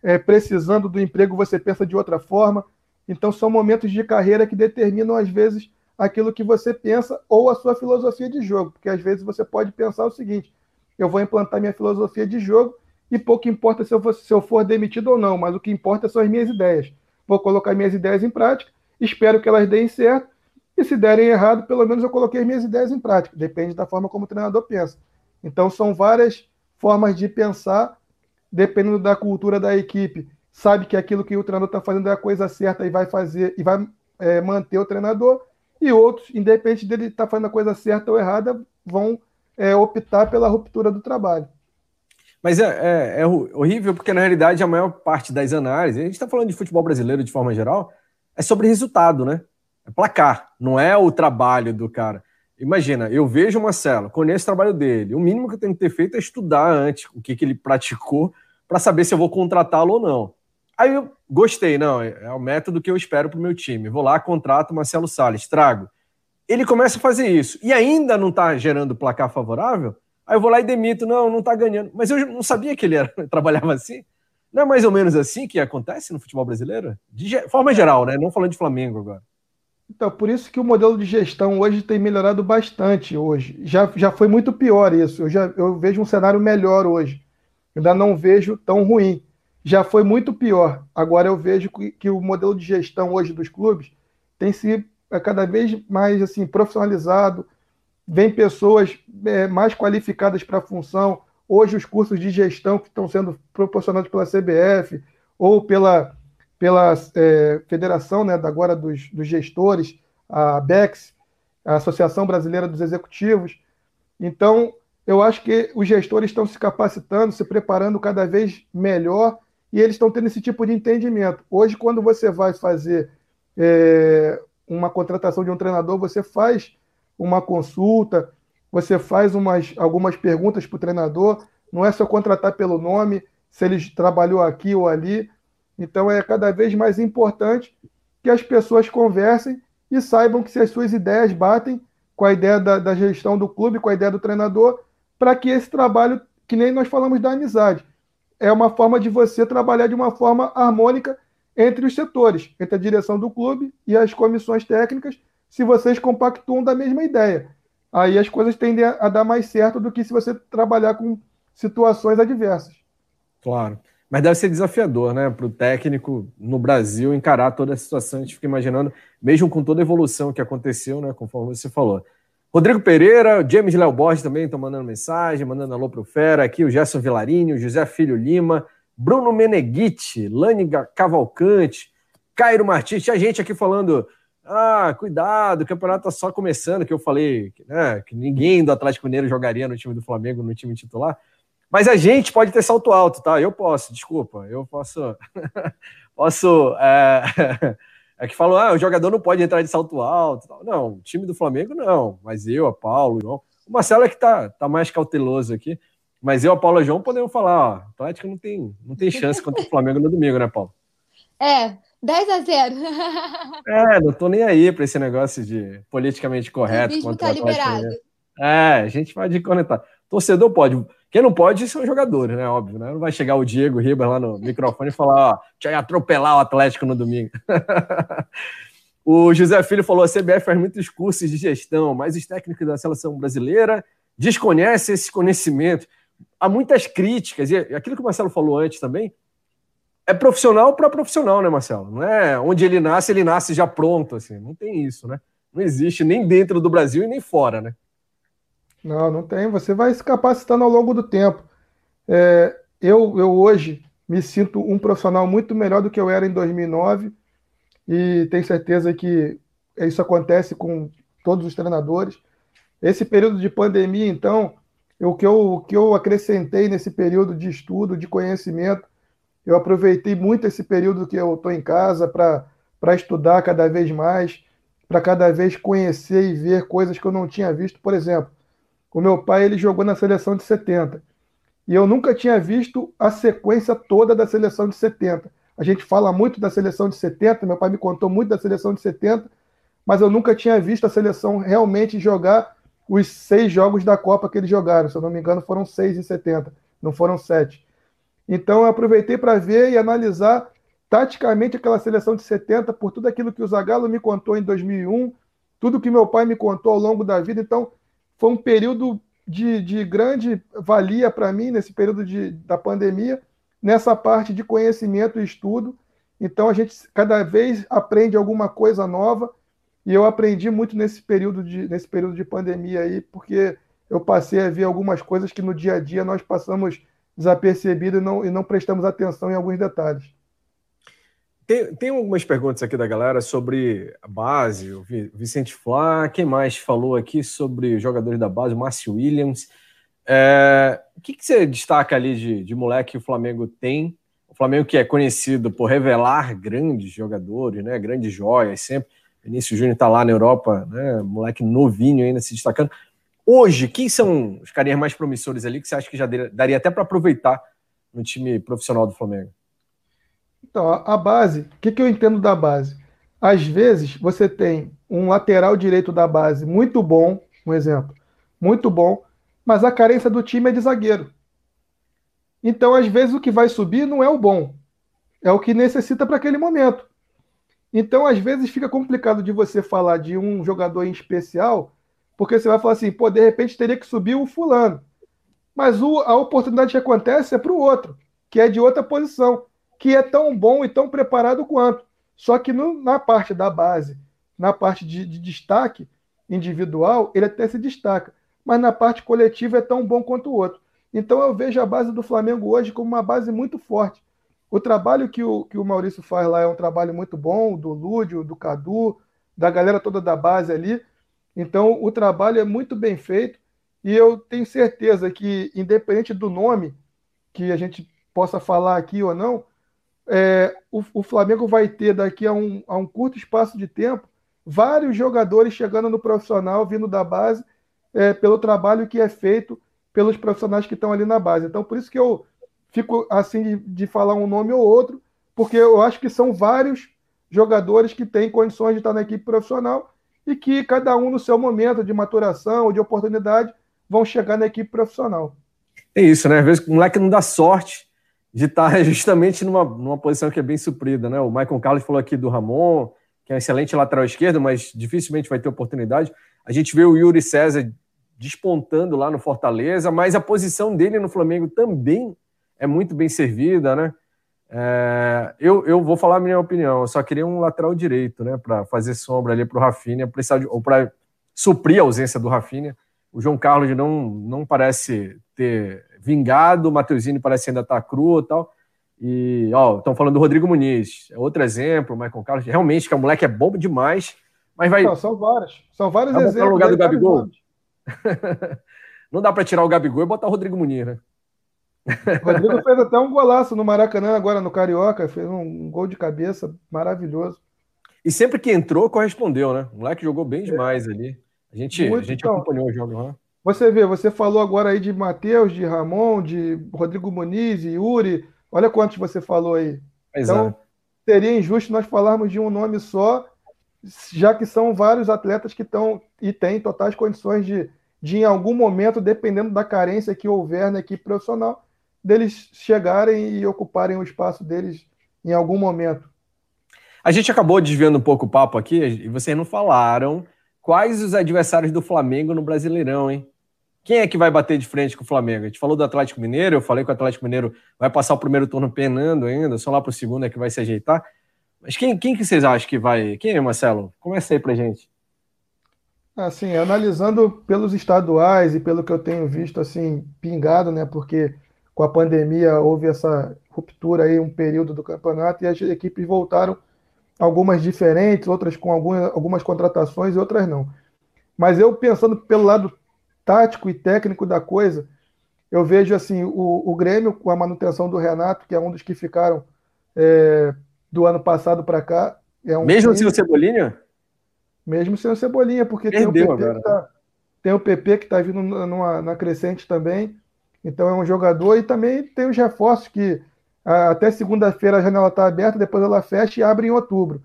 é, precisando do emprego, você pensa de outra forma. Então, são momentos de carreira que determinam, às vezes, aquilo que você pensa ou a sua filosofia de jogo. Porque, às vezes, você pode pensar o seguinte: eu vou implantar minha filosofia de jogo e pouco importa se eu, for, se eu for demitido ou não, mas o que importa são as minhas ideias. Vou colocar minhas ideias em prática, espero que elas deem certo, e se derem errado, pelo menos eu coloquei minhas ideias em prática. Depende da forma como o treinador pensa. Então, são várias formas de pensar, dependendo da cultura da equipe. Sabe que aquilo que o treinador está fazendo é a coisa certa e vai fazer e vai é, manter o treinador. E outros, independente dele estar tá fazendo a coisa certa ou errada, vão é, optar pela ruptura do trabalho. Mas é, é, é, horrível porque, na realidade, a maior parte das análises, a gente está falando de futebol brasileiro de forma geral, é sobre resultado, né? É placar, não é o trabalho do cara. Imagina, eu vejo o Marcelo, conheço o trabalho dele. O mínimo que eu tenho que ter feito é estudar antes o que, que ele praticou para saber se eu vou contratá-lo ou não. Aí eu gostei, não, é, é o método que eu espero para o meu time. Vou lá, contrato o Marcelo Salles, trago. Ele começa a fazer isso e ainda não está gerando placar favorável, Aí eu vou lá e demito, não, não tá ganhando. Mas eu não sabia que ele era, trabalhava assim. Não é mais ou menos assim que acontece no futebol brasileiro? De forma geral, né? Não falando de Flamengo agora. Então, por isso que o modelo de gestão hoje tem melhorado bastante hoje. Já, já foi muito pior isso. Eu, já, eu vejo um cenário melhor hoje. Ainda não vejo tão ruim. Já foi muito pior. Agora eu vejo que, que o modelo de gestão hoje dos clubes tem se é cada vez mais assim profissionalizado, vem pessoas é, mais qualificadas para a função. Hoje, os cursos de gestão que estão sendo proporcionados pela CBF ou pela, pela é, Federação, né, agora dos, dos gestores, a BEX, a Associação Brasileira dos Executivos. Então, eu acho que os gestores estão se capacitando, se preparando cada vez melhor e eles estão tendo esse tipo de entendimento. Hoje, quando você vai fazer é, uma contratação de um treinador, você faz uma consulta, você faz umas, algumas perguntas para o treinador, não é só contratar pelo nome, se ele trabalhou aqui ou ali. Então é cada vez mais importante que as pessoas conversem e saibam que se as suas ideias batem com a ideia da, da gestão do clube, com a ideia do treinador, para que esse trabalho, que nem nós falamos da amizade, é uma forma de você trabalhar de uma forma harmônica entre os setores, entre a direção do clube e as comissões técnicas, se vocês compactuam da mesma ideia. Aí as coisas tendem a, dar mais certo do que se você trabalhar com situações adversas. Claro. Mas deve ser desafiador, né, para o técnico no Brasil encarar toda a situação. A gente fica imaginando, mesmo com toda a evolução que aconteceu, né, conforme você falou. Rodrigo Pereira, James Léo Borges também estão mandando mensagem, mandando alô para o Fera, aqui o Gerson Vilarinho, José Filho Lima, Bruno Meneghitti, Lani Cavalcante, Cairo Martins, tinha gente aqui falando ah, cuidado, o campeonato tá só começando, que eu falei né, que ninguém do Atlético Mineiro jogaria no time do Flamengo, no time titular. Mas a gente pode ter salto alto, tá? Eu posso, desculpa, eu posso. posso. É, é que falam, ah, o jogador não pode entrar de salto alto. Não, o time do Flamengo não, mas eu, a Paulo, o João. O Marcelo é que tá, tá mais cauteloso aqui. Mas eu, a Paulo e o João podemos falar, ó, Atlético não tem, não tem chance contra o Flamengo no domingo, né, Paulo? É, 10 a 0. É, não tô nem aí para esse negócio de politicamente correto. O tá liberado. É, a gente pode conectar. Torcedor pode. Quem não pode são jogadores, né? Óbvio, né? Não vai chegar o Diego Ribas lá no microfone e falar, ó, eu atropelar o Atlético no domingo. o José Filho falou: a CBF faz muitos cursos de gestão, mas os técnicos da seleção brasileira desconhecem esse conhecimento. Há muitas críticas, e aquilo que o Marcelo falou antes também, é profissional para profissional, né, Marcelo? Não é onde ele nasce, ele nasce já pronto, assim. Não tem isso, né? Não existe nem dentro do Brasil e nem fora, né? Não, não tem. Você vai se capacitando ao longo do tempo. É, eu, eu hoje me sinto um profissional muito melhor do que eu era em 2009 e tenho certeza que isso acontece com todos os treinadores. Esse período de pandemia, então, o que eu, o que eu acrescentei nesse período de estudo, de conhecimento, eu aproveitei muito esse período que eu estou em casa para estudar cada vez mais, para cada vez conhecer e ver coisas que eu não tinha visto. Por exemplo, O meu pai ele jogou na seleção de 70. E eu nunca tinha visto a sequência toda da seleção de 70. A gente fala muito da seleção de 70, meu pai me contou muito da seleção de 70, mas eu nunca tinha visto a seleção realmente jogar os seis jogos da Copa que eles jogaram. Se eu não me engano, foram seis em 70, não foram sete. Então eu aproveitei para ver e analisar taticamente aquela seleção de 70 por tudo aquilo que o Zagallo me contou em 2001, tudo que meu pai me contou ao longo da vida. Então foi um período de, de grande valia para mim nesse período de, da pandemia, nessa parte de conhecimento e estudo. Então a gente cada vez aprende alguma coisa nova e eu aprendi muito nesse período de, nesse período de pandemia aí, porque eu passei a ver algumas coisas que no dia a dia nós passamos desapercebido e não, e não prestamos atenção em alguns detalhes. Tem, tem algumas perguntas aqui da galera sobre a base, o Vicente Flá, quem mais falou aqui sobre jogadores da base, o Márcio Williams. É, o que, que, você destaca ali de, de moleque que o Flamengo tem? O Flamengo que é conhecido por revelar grandes jogadores, né, grandes joias sempre. Vinícius Júnior está lá na Europa, né, moleque novinho ainda se destacando. Hoje, quem são os carinhas mais promissores ali que você acha que já daria até para aproveitar no time profissional do Flamengo? Então, a base, o que, que eu entendo da base? Às vezes você tem um lateral direito da base muito bom, um exemplo, muito bom, mas a carência do time é de zagueiro. Então, às vezes, o que vai subir não é o bom, é o que necessita para aquele momento. Então, às vezes, fica complicado de você falar de um jogador em especial, porque você vai falar assim, pô, de repente teria que subir o fulano. Mas o, a oportunidade que acontece é para o outro, que é de outra posição que é tão bom e tão preparado quanto. Só que no, na parte da base, na parte de, de destaque individual, ele até se destaca. Mas na parte coletiva é tão bom quanto o outro. Então eu vejo a base do Flamengo hoje como uma base muito forte. O trabalho que o, que o Maurício faz lá é um trabalho muito bom, do Lúdio, do Cadu, da galera toda da base ali. Então o trabalho é muito bem feito e eu tenho certeza que, independente do nome que a gente possa falar aqui ou não, é, o, o, Flamengo vai ter daqui a um, a um curto espaço de tempo vários jogadores chegando no profissional, vindo da base, é, pelo trabalho que é feito pelos profissionais que estão ali na base. Então, por isso que eu fico assim de, de falar um nome ou outro, porque eu acho que são vários jogadores que têm condições de estar na equipe profissional e que cada um no seu momento de maturação ou de oportunidade vão chegar na equipe profissional. É isso, né? Às vezes o moleque não dá sorte de estar justamente numa, numa posição que é bem suprida, né? O Michael Carlos falou aqui do Ramon, que é um excelente lateral esquerdo, mas dificilmente vai ter oportunidade. A gente vê o Yuri César despontando lá no Fortaleza, mas a posição dele no Flamengo também é muito bem servida, né? É, eu, eu vou falar a minha opinião, eu só queria um lateral direito, né, para fazer sombra ali para o Rafinha, de, ou para suprir a ausência do Rafinha. O João Carlos não, não parece ter vingado, o Mateuzinho parece ainda estar tá cru e tal. E, ó, estão falando do Rodrigo Muniz, é outro exemplo, o Michael Carlos, realmente, que o moleque é bom demais, mas vai... Não, são vários, são vários tá exemplos. No lugar do Gabigol? Não dá para tirar o Gabigol e botar o Rodrigo Muniz, né? O Rodrigo fez até um golaço no Maracanã, agora no Carioca, fez um gol de cabeça maravilhoso. E sempre que entrou, correspondeu, né? O moleque jogou bem demais é. ali. A gente, a gente acompanhou o jogo lá. Você vê, você falou agora aí de Matheus, de Ramon, de Rodrigo Muniz, e Yuri. Olha quantos você falou aí. Exato. Então, seria injusto nós falarmos de um nome só, já que são vários atletas que estão e têm totais condições de, de, em algum momento, dependendo da carência que houver na equipe profissional, deles chegarem e ocuparem o espaço deles em algum momento. A gente acabou desviando um pouco o papo aqui e vocês não falaram quais os adversários do Flamengo no Brasileirão, hein? Quem é que vai bater de frente com o Flamengo? A gente falou do Atlético Mineiro, eu falei que o Atlético Mineiro vai passar o primeiro turno penando ainda, só lá para o segundo é que vai se ajeitar. Mas quem, quem que vocês acham que vai? Quem é, Marcelo? Começa aí pra gente. Assim, analisando pelos estaduais e pelo que eu tenho visto, assim, pingado, né? Porque com a pandemia houve essa ruptura aí, um período do campeonato, e as equipes voltaram, algumas diferentes, outras com algumas, algumas contratações e outras não. Mas eu pensando pelo lado tático e técnico da coisa, eu vejo assim o, o Grêmio com a manutenção do Renato, que é um dos que ficaram é, do ano passado para cá. É um Mesmo sem o Cebolinha? Mesmo sem o Cebolinha, porque Perdeu tem o PP que tá, tem o PP que está vindo numa, na crescente também. Então é um jogador. E também tem os reforços que até segunda-feira a janela está aberta, depois ela fecha e abre em outubro.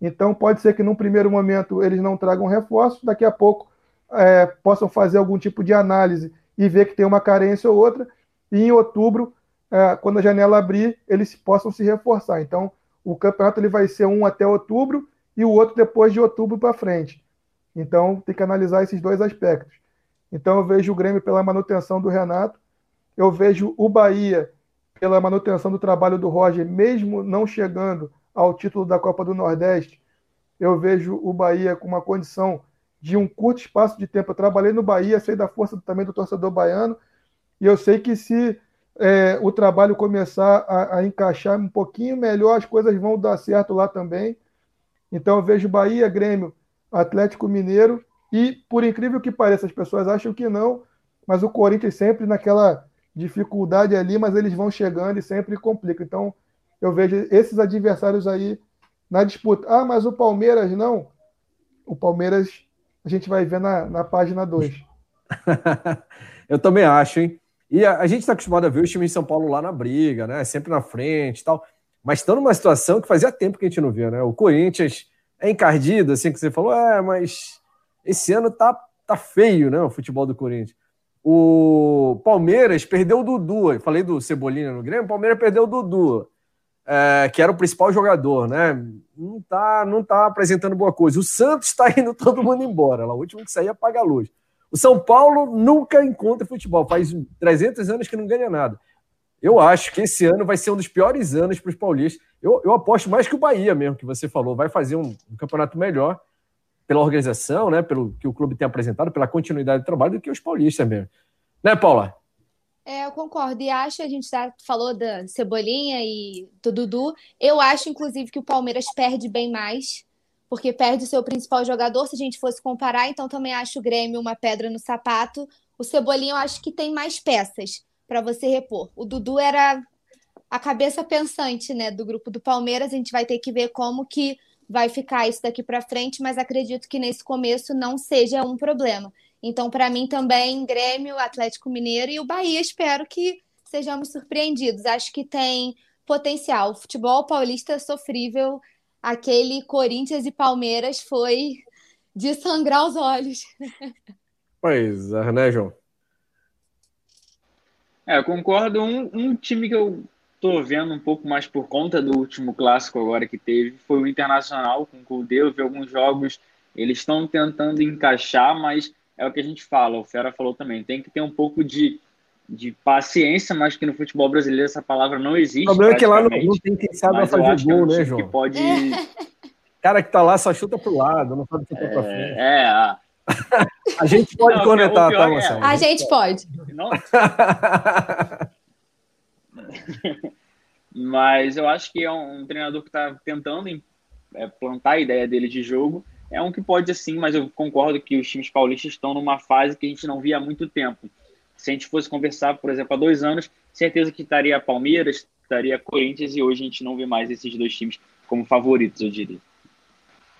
Então pode ser que num primeiro momento eles não tragam reforço, daqui a pouco é, possam fazer algum tipo de análise e ver que tem uma carência ou outra, e em outubro, é, quando a janela abrir, eles possam se reforçar. Então o campeonato ele vai ser um até outubro e o outro depois de outubro para frente. Então tem que analisar esses dois aspectos. Então eu vejo o Grêmio pela manutenção do Renato, eu vejo o Bahia pela manutenção do trabalho do Roger, mesmo não chegando ao título da Copa do Nordeste, eu vejo o Bahia com uma condição de um curto espaço de tempo. Eu trabalhei no Bahia, sei da força também do torcedor baiano, e eu sei que se é, o trabalho começar a, a, encaixar um pouquinho melhor, as coisas vão dar certo lá também. Então eu vejo Bahia, Grêmio, Atlético Mineiro e, por incrível que pareça, as pessoas acham que não, mas o Corinthians sempre naquela dificuldade ali, mas eles vão chegando e sempre complicam. Então, eu vejo esses adversários aí na disputa. Ah, mas o Palmeiras não. O Palmeiras a gente vai ver na, na página 2. eu também acho, hein? E a, a gente está acostumado a ver o time de São Paulo lá na briga, né? Sempre na frente e tal. Mas estão numa situação que fazia tempo que a gente não via, né? O Corinthians é encardido, assim que você falou, é, mas esse ano tá, tá feio, né? O futebol do Corinthians. O Palmeiras perdeu o Dudu. Eu falei do Cebolinha no Grêmio. O Palmeiras perdeu o Dudu, é, que era o principal jogador, né? Não tá, não tá apresentando boa coisa. O Santos está indo todo mundo embora. Lá, o último que sair apaga a luz. O São Paulo nunca encontra futebol. Faz 300 anos que não ganha nada. Eu acho que esse ano vai ser um dos piores anos para os paulistas. Eu, eu aposto mais que o Bahia mesmo, que você falou. Vai fazer um, um campeonato melhor pela organização, né, pelo que o clube tem apresentado, pela continuidade do trabalho, do que os paulistas mesmo. Né, Paula? É, eu concordo. E acho, a gente já falou da Cebolinha e do Dudu. Eu acho, inclusive, que o Palmeiras perde bem mais, porque perde o seu principal jogador, se a gente fosse comparar. Então, também acho o Grêmio uma pedra no sapato. O Cebolinha, eu acho que tem mais peças para você repor. O Dudu era a cabeça pensante, né, do grupo do Palmeiras. A gente vai ter que ver como que vai ficar isso daqui para frente, mas acredito que nesse começo não seja um problema. Então, para mim também, Grêmio, Atlético Mineiro e o Bahia, espero que sejamos surpreendidos. Acho que tem potencial. O futebol paulista é sofrível, aquele Corinthians e Palmeiras foi de sangrar os olhos. Pois é, né, João? É, eu concordo. Um, um time que eu estou vendo um pouco mais por conta do último clássico agora que teve foi o Internacional com o Cudê. Eu vi alguns jogos, eles estão tentando encaixar, mas é o que a gente fala, o Fera falou também, tem que ter um pouco de, de paciência, mas que no futebol brasileiro essa palavra não existe. O problema é que lá não, não tem quem sabe fazer gol, é um né, João? Que pode... cara que tá lá só chuta pro lado, não sabe chutar é, pra frente. É, a... a gente pode não, conectar, tá, Marcelo? É, a gente pode. Não... Mas eu acho que é um, um treinador que está tentando é, plantar a ideia dele de jogo. É um que pode sim, mas eu concordo que os times paulistas estão numa fase que a gente não via há muito tempo. Se a gente fosse conversar, por exemplo, há dois anos, certeza que estaria Palmeiras, estaria Corinthians e hoje a gente não vê mais esses dois times como favoritos, eu diria.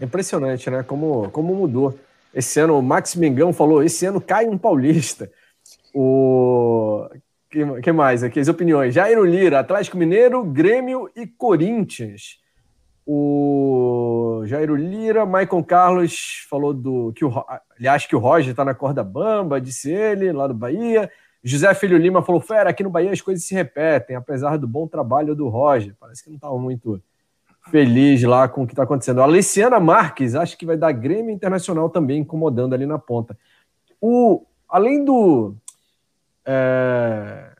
Impressionante, né? Como, como mudou. Esse ano, o Max Mengão falou: esse ano cai um paulista. O que, que mais aqui? As opiniões. Jairo Lira, Atlético Mineiro, Grêmio e Corinthians. O Jairo Lira, Maicon Carlos falou do que o, acha que o Roger está na corda bamba, disse ele, lá do Bahia. José Filho Lima falou: Fera, aqui no Bahia as coisas se repetem, apesar do bom trabalho do Roger. Parece que não estava muito feliz lá com o que está acontecendo. A Aliciana Marques, acho que vai dar Grêmio Internacional também incomodando ali na ponta. O, além do é...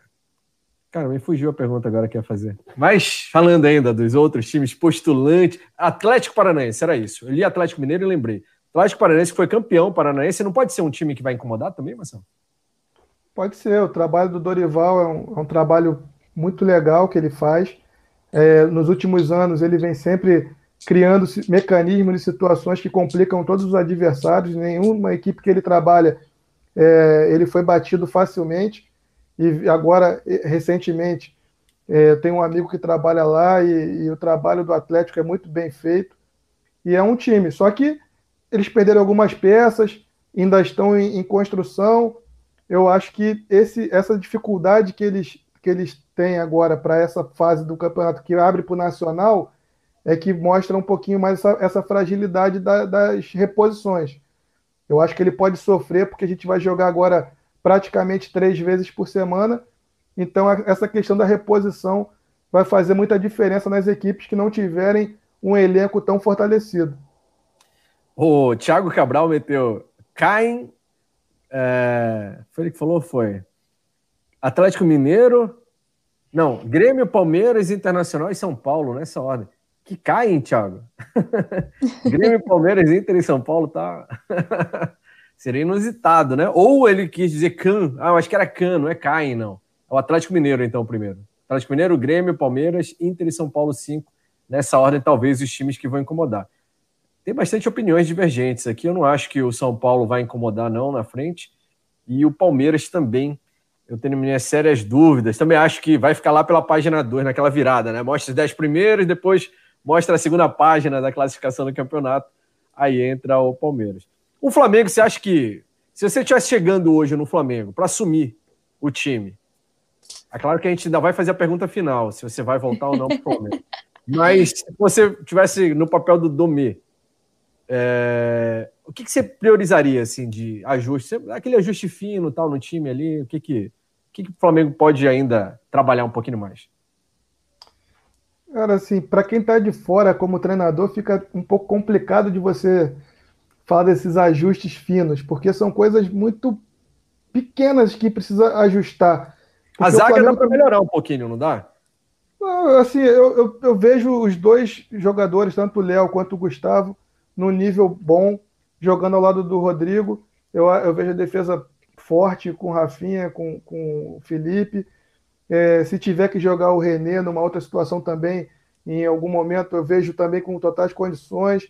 Cara, me fugiu a pergunta agora que ia fazer. Mas, falando ainda dos outros times postulantes, Atlético Paranaense, era isso. Eu li Atlético Mineiro e lembrei. Atlético Paranaense foi campeão paranaense, não pode ser um time que vai incomodar também, Marcelo? Pode ser. O trabalho do Dorival é um, é um trabalho muito legal que ele faz. É, nos últimos anos, ele vem sempre criando mecanismos e situações que complicam todos os adversários. Nenhuma equipe que ele trabalha é, ele foi batido facilmente e agora, recentemente, é, tem um amigo que trabalha lá e, e, o trabalho do Atlético é muito bem feito e é um time. Só que eles perderam algumas peças ainda estão em, em construção. Eu acho que esse, essa dificuldade que eles, que eles têm agora para essa fase do campeonato que abre para o Nacional é que mostra um pouquinho mais essa, essa fragilidade da, das reposições. Eu acho que ele pode sofrer, porque a gente vai jogar agora praticamente três vezes por semana. Então, essa questão da reposição vai fazer muita diferença nas equipes que não tiverem um elenco tão fortalecido. O Thiago Cabral meteu Caem. É, foi ele que falou? Foi. Atlético Mineiro. Não, Grêmio, Palmeiras, Internacional e São Paulo, nessa ordem. Que caem, Thiago. Grêmio, Palmeiras, Inter e São Paulo tá. Seria inusitado, né? Ou ele quis dizer Can. Ah, eu acho que era Can, não é Caem, não. É o Atlético Mineiro, então, primeiro. Atlético Mineiro, Grêmio, Palmeiras, Inter e São Paulo, cinco. Nessa ordem, talvez os times que vão incomodar. Tem bastante opiniões divergentes aqui. Eu não acho que o São Paulo vai incomodar, não, na frente. E o Palmeiras também. Eu tenho minhas sérias dúvidas. Também acho que vai ficar lá pela página 2, naquela virada, né? Mostra os 10 primeiros, depois mostra a segunda página da classificação do campeonato. Aí entra o Palmeiras. O Flamengo, você acha que. Se você estivesse chegando hoje no Flamengo para assumir o time, é claro que a gente ainda vai fazer a pergunta final, se você vai voltar ou não para o Flamengo. Mas se você tivesse no papel do Domê, é... o que, que, você priorizaria assim de ajuste? Aquele ajuste fino tal no time ali, o que que, o que, que o Flamengo pode ainda trabalhar um pouquinho mais? Cara, assim, para quem está de fora como treinador, fica um pouco complicado de você falar desses ajustes finos, porque são coisas muito pequenas que precisa ajustar. A zaga dá para melhorar um pouquinho, não dá? Assim, eu, eu, eu, vejo os dois jogadores, tanto o Léo quanto o Gustavo, no nível bom, jogando ao lado do Rodrigo. Eu, eu vejo a defesa forte com o Rafinha, com, com o Felipe. É, se tiver que jogar o René numa outra situação também, em algum momento, eu vejo também com totais condições.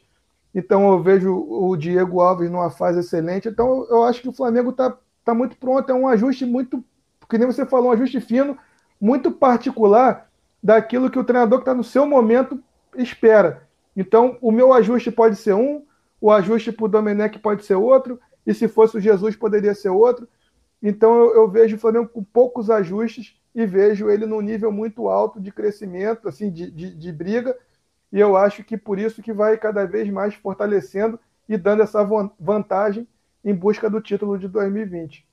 Então, eu vejo o Diego Alves numa fase excelente. Então, eu acho que o Flamengo está tá muito pronto. É um ajuste muito, que nem você falou, um ajuste fino, muito particular daquilo que o treinador que está no seu momento espera. Então, o meu ajuste pode ser um, o ajuste para o Domenech pode ser outro, e se fosse o Jesus, poderia ser outro. Então, eu, eu vejo o Flamengo com poucos ajustes e vejo ele num nível muito alto de crescimento, assim, de, de, de briga, e eu acho que por isso que vai cada vez mais fortalecendo e dando essa vantagem em busca do título de 2020.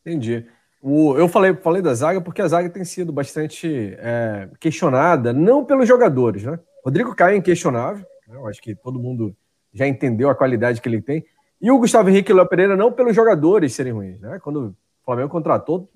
Entendi. O, eu falei, falei da zaga porque a zaga tem sido bastante é, questionada, não pelos jogadores, né? Rodrigo Caio é inquestionável, né? eu acho que todo mundo já entendeu a qualidade que ele tem. E o Gustavo Henrique e Léo Pereira não pelos jogadores serem ruins, né? Quando o Flamengo contratou,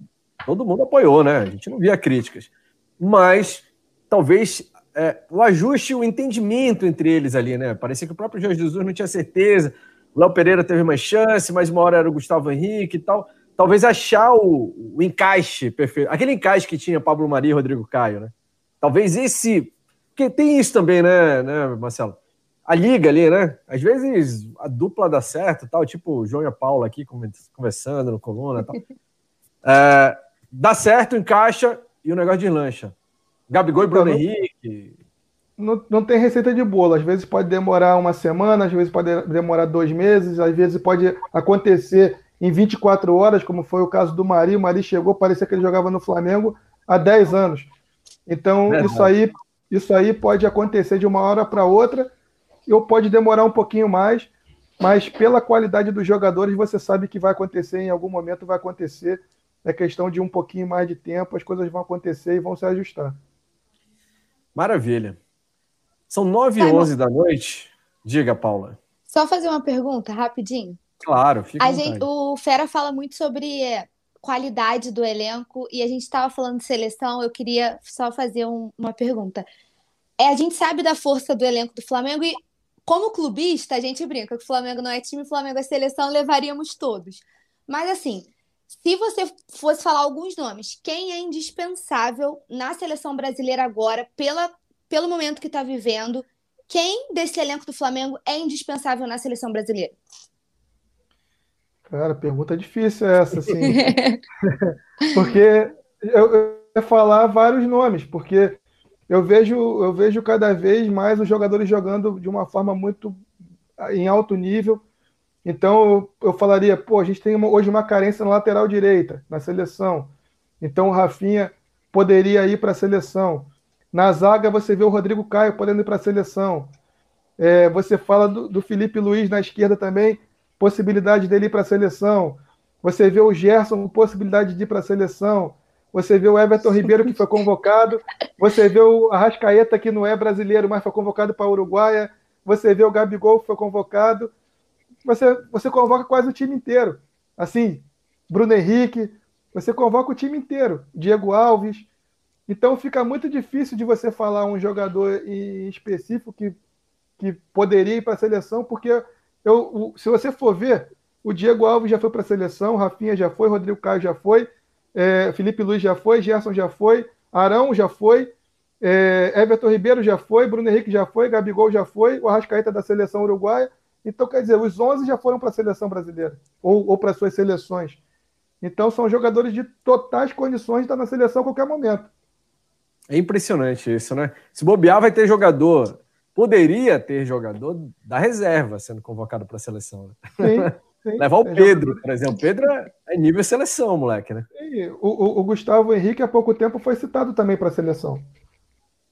todo mundo apoiou, né? A gente não via críticas. Mas talvez é, o ajuste, o entendimento entre eles ali, né? Parecia que o próprio Jorge Jesus não tinha certeza. O Léo Pereira teve mais chance, mas uma hora era o Gustavo Henrique e tal. Talvez achar o, o encaixe perfeito. Aquele encaixe que tinha Pablo Maria e Rodrigo Caio, né? Talvez esse porque tem isso também, né, né, Marcelo? A liga ali, né? Às vezes a dupla dá certo, tal, tipo o João e a Paula aqui conversando no coluna e tal. É, dá certo, encaixa e o negócio de lancha. Gabigol e Bruno então, Henrique. Não, não tem receita de bolo. Às vezes pode demorar uma semana, às vezes pode demorar dois meses, às vezes pode acontecer em 24 horas, como foi o caso do Mari. O Mari chegou, parecia que ele jogava no Flamengo há 10 anos. Então, é isso aí isso aí pode acontecer de uma hora para outra, ou pode demorar um pouquinho mais, mas pela qualidade dos jogadores, você sabe que vai acontecer, em algum momento vai acontecer. É questão de um pouquinho mais de tempo, as coisas vão acontecer e vão se ajustar. Maravilha. São 9 e 11 da noite. Diga, Paula. Só fazer uma pergunta rapidinho. Claro, fica a gente, O Fera fala muito sobre qualidade do elenco e a gente estava falando de seleção, eu queria só fazer um, uma pergunta. É, a gente sabe da força do elenco do Flamengo e, como clubista, a gente brinca que o Flamengo não é time, o Flamengo é seleção, levaríamos todos. Mas, assim, se você fosse falar alguns nomes, quem é indispensável na seleção brasileira agora, pela, pelo momento que está vivendo, quem desse elenco do Flamengo é indispensável na seleção brasileira? Cara, pergunta difícil essa, assim. porque eu, eu ia falar vários nomes, porque eu vejo, eu vejo cada vez mais os jogadores jogando de uma forma muito em alto nível. Então eu falaria, pô, a gente tem uma, hoje uma carência na lateral direita, na seleção. Então o Rafinha poderia ir para a seleção. Na zaga você vê o Rodrigo Caio podendo ir para a seleção. É, você fala do, do, Felipe Luiz na esquerda também, possibilidade dele ir para a seleção. Você vê o Gerson, possibilidade de ir para a seleção. Você vê o Everton Ribeiro, que foi convocado. Você vê o Arrascaeta, que não é brasileiro, mas foi convocado para a Uruguaia. Você vê o Gabigol, que foi convocado você, você convoca quase o time inteiro. Assim, Bruno Henrique, você convoca o time inteiro. Diego Alves. Então fica muito difícil de você falar um jogador em específico que, que poderia ir para a seleção, porque eu, se você for ver, o Diego Alves já foi para a seleção, Rafinha já foi, Rodrigo Caio já foi, é, Felipe Luiz já foi, Gerson já foi, Arão já foi, é, Everton Ribeiro já foi, Bruno Henrique já foi, Gabigol já foi, o Arrascaeta da seleção uruguaia. Então, quer dizer, os 11 já foram para a seleção brasileira, ou, ou para suas seleções. Então, são jogadores de totais condições de estar na seleção a qualquer momento. É impressionante isso, né? Se bobear, vai ter jogador. Poderia ter jogador da reserva sendo convocado para a seleção. Né? Sim, sim. Levar o é Pedro, jogador. por exemplo. Pedro é nível seleção, moleque, né? Sim. O, o, o Gustavo Henrique, há pouco tempo, foi citado também para a seleção.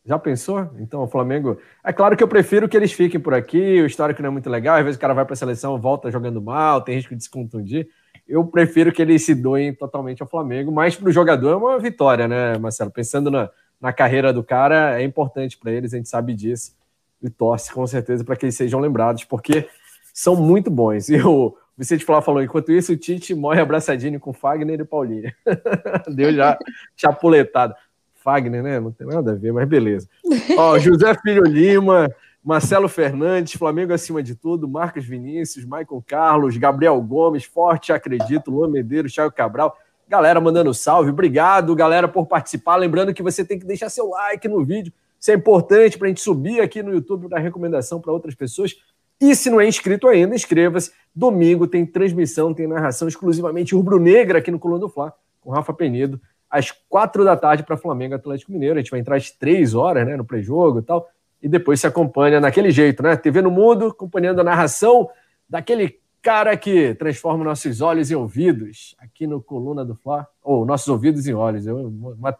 Já pensou? Então, o Flamengo. É claro que eu prefiro que eles fiquem por aqui, o histórico não é muito legal, às vezes o cara vai para a seleção, volta jogando mal, tem risco de se contundir. Eu prefiro que eles se doem totalmente ao Flamengo, mas para o jogador é uma vitória, né, Marcelo? Pensando na, na carreira do cara, é importante para eles, a gente sabe disso, e torce com certeza para que eles sejam lembrados, porque são muito bons. E o Vicente Flá falou: enquanto isso, o Tite morre abraçadinho com Fagner e Paulinho. Deu já chapuletado. Fagner, né? Não tem nada a ver, mas beleza. Ó, José Filho Lima, Marcelo Fernandes, Flamengo acima de tudo, Marcos Vinícius, Michael Carlos, Gabriel Gomes, Forte Acredito, Luan Medeiros, Thiago Cabral. Galera mandando salve, obrigado, galera, por participar. Lembrando que você tem que deixar seu like no vídeo, isso é importante para a gente subir aqui no YouTube para recomendação para outras pessoas. E se não é inscrito ainda, inscreva-se. Domingo tem transmissão, tem narração exclusivamente rubro-negra aqui no Coluna do Fla, com Rafa Penido às quatro da tarde para Flamengo Atlético Mineiro. A gente vai entrar às três horas né, no pré-jogo e tal. E depois se acompanha naquele jeito, né? TV no Mundo, acompanhando a narração daquele cara que transforma nossos olhos em ouvidos aqui no Coluna do Fla. Ou nossos ouvidos em olhos. Eu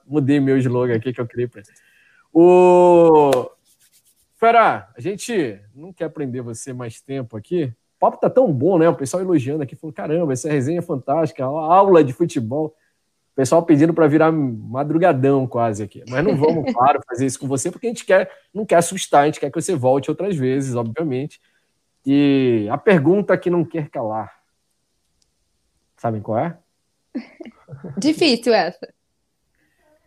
mudei meu slogan aqui que eu criei para O. Fera, a gente não quer prender você mais tempo aqui. O papo tá tão bom, né? O pessoal elogiando aqui, falou: caramba, essa resenha é fantástica, aula de futebol pessoal pedindo para virar madrugadão quase aqui. Mas não vamos, claro, fazer isso com você, porque a gente quer, não quer assustar, a gente quer que você volte outras vezes, obviamente. E a pergunta que não quer calar. Sabem qual é? Difícil essa.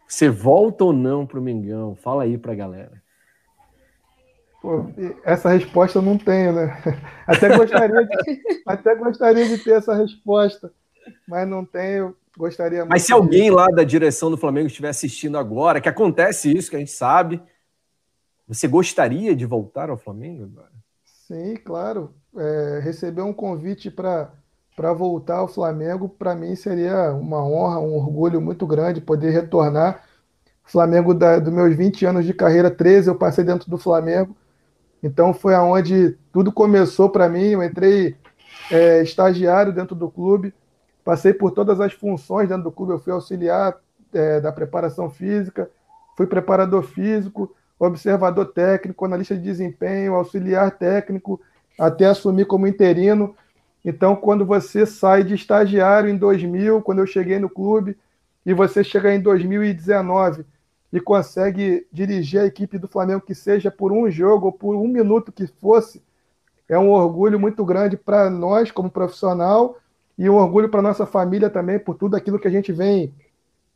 Você volta ou não para o Mingão? Fala aí para a galera. Pô, essa resposta eu não tenho, né? Até gostaria, de, até gostaria de ter essa resposta, mas não tenho Gostaria muito. Mas se alguém lá da direção do Flamengo estiver assistindo agora, que acontece isso, que a gente sabe, você gostaria de voltar ao Flamengo agora? Sim, claro. É, receber um convite para voltar ao Flamengo, para mim seria uma honra, um orgulho muito grande poder retornar. Flamengo, da, dos meus 20 anos de carreira, 13 eu passei dentro do Flamengo. Então foi aonde tudo começou para mim. Eu entrei é, estagiário dentro do clube Passei por todas as funções dentro do clube. Eu fui auxiliar é, da preparação física, fui preparador físico, observador técnico, analista de desempenho, auxiliar técnico, até assumir como interino. Então, quando você sai de estagiário em 2000, quando eu cheguei no clube, e você chega em 2019 e consegue dirigir a equipe do Flamengo, que seja por um jogo ou por um minuto que fosse, é um orgulho muito grande para nós como profissional e um orgulho para nossa família também por tudo aquilo que a gente vem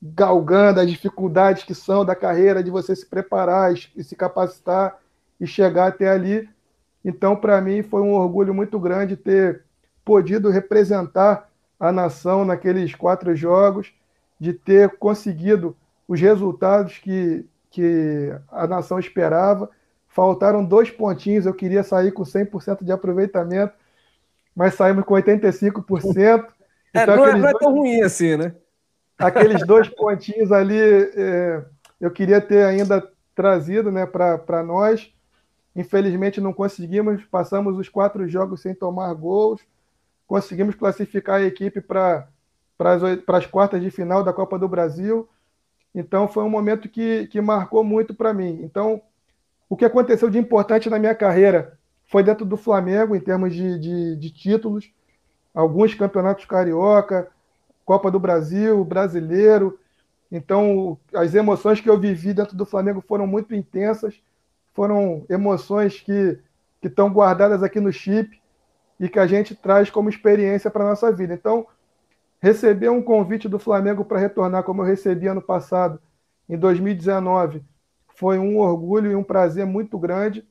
galgando, as dificuldades que são da carreira, de você se preparar e se capacitar e chegar até ali. Então, para mim, foi um orgulho muito grande ter podido representar a nação naqueles quatro jogos, de ter conseguido os resultados que, que a nação esperava. Faltaram dois pontinhos, eu queria sair com 100% de aproveitamento, mas saímos com 85%. É, então, não, é, não é tão ruim assim, né? Aqueles dois pontinhos ali, é, eu queria ter ainda trazido né, para nós. Infelizmente não conseguimos, passamos os quatro jogos sem tomar gols. conseguimos classificar a equipe para as quartas de final da Copa do Brasil. Então, foi um momento que, que marcou muito para mim. Então, o que aconteceu de importante na minha carreira foi dentro do Flamengo, em termos de, de, de títulos, alguns campeonatos carioca, Copa do Brasil, brasileiro. Então, as emoções que eu vivi dentro do Flamengo foram muito intensas, foram emoções que, que estão guardadas aqui no chip e que a gente traz como experiência para a nossa vida. Então, receber um convite do Flamengo para retornar, como eu recebi ano passado, em 2019, foi um orgulho e um prazer muito grande.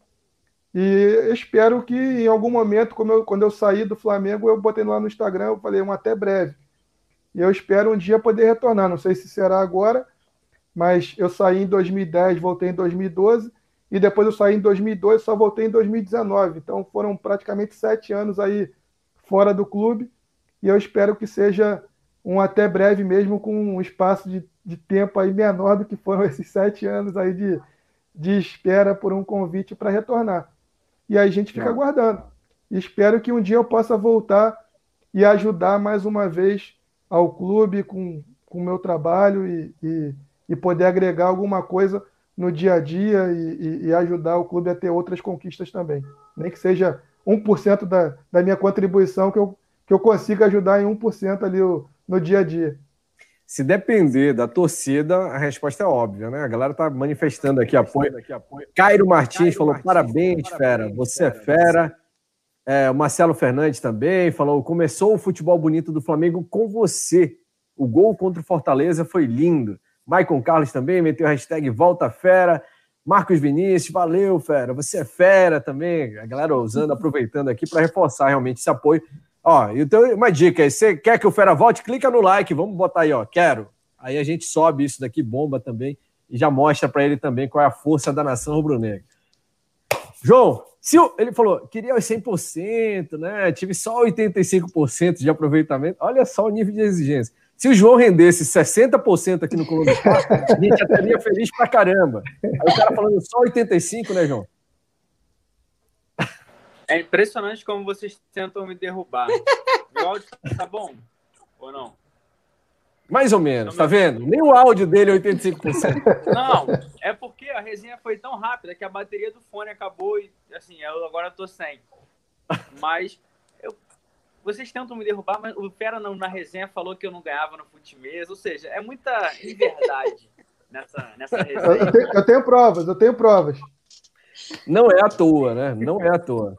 E espero que em algum momento, eu, quando eu saí do Flamengo, eu botei lá no Instagram, eu falei um até breve. E eu espero um dia poder retornar. Não sei se será agora, mas eu saí em 2010, voltei em 2012, e depois eu saí em 2002, só voltei em 2019. Então foram praticamente sete anos aí fora do clube, e eu espero que seja um até breve mesmo, com um espaço de, de tempo aí menor do que foram esses sete anos aí de, de espera por um convite para retornar. E aí a gente fica aguardando. Espero que um dia eu possa voltar e ajudar mais uma vez ao clube com o meu trabalho e, e, e, poder agregar alguma coisa no dia a dia e, e, ajudar o clube a ter outras conquistas também. Nem que seja 1% da, da minha contribuição que eu, que eu consiga ajudar em 1% ali o, no dia a dia. Se depender da torcida, a resposta é óbvia, né? A galera tá manifestando aqui apoio. Cairo Martins Cairo falou: Martins, parabéns, fera, você é fera. É, o Marcelo Fernandes também falou: começou o futebol bonito do Flamengo com você. O gol contra o Fortaleza foi lindo. Maicon Carlos também meteu a hashtag Volta Fera. Marcos Vinícius, valeu, fera. Você é fera também. A galera usando, aproveitando aqui para reforçar realmente esse apoio. Ó, então uma dica: você quer que o Fera volte? Clica no like, vamos botar aí, ó. Quero. Aí a gente sobe isso daqui, bomba também, e já mostra para ele também qual é a força da nação rubro-negra. João, se ele falou, queria os 100%, né? Tive só 85% de aproveitamento. Olha só o nível de exigência. Se o João rendesse 60% aqui no Colômbia a gente já estaria feliz pra caramba. Aí o cara falando só 85%, né, João? É impressionante como vocês tentam me derrubar. Meu áudio tá bom ou não? Mais ou menos, tá vendo? Nem o áudio dele é 85%. Não, é porque a resenha foi tão rápida que a bateria do fone acabou e, assim, eu agora tô sem. Mas eu, vocês tentam me derrubar, mas o Fera não, na resenha falou que eu não ganhava no futimês, ou seja, é muita inverdade nessa, nessa resenha. Eu tenho, eu tenho provas, eu tenho provas. Não é à toa, né? Não é à toa.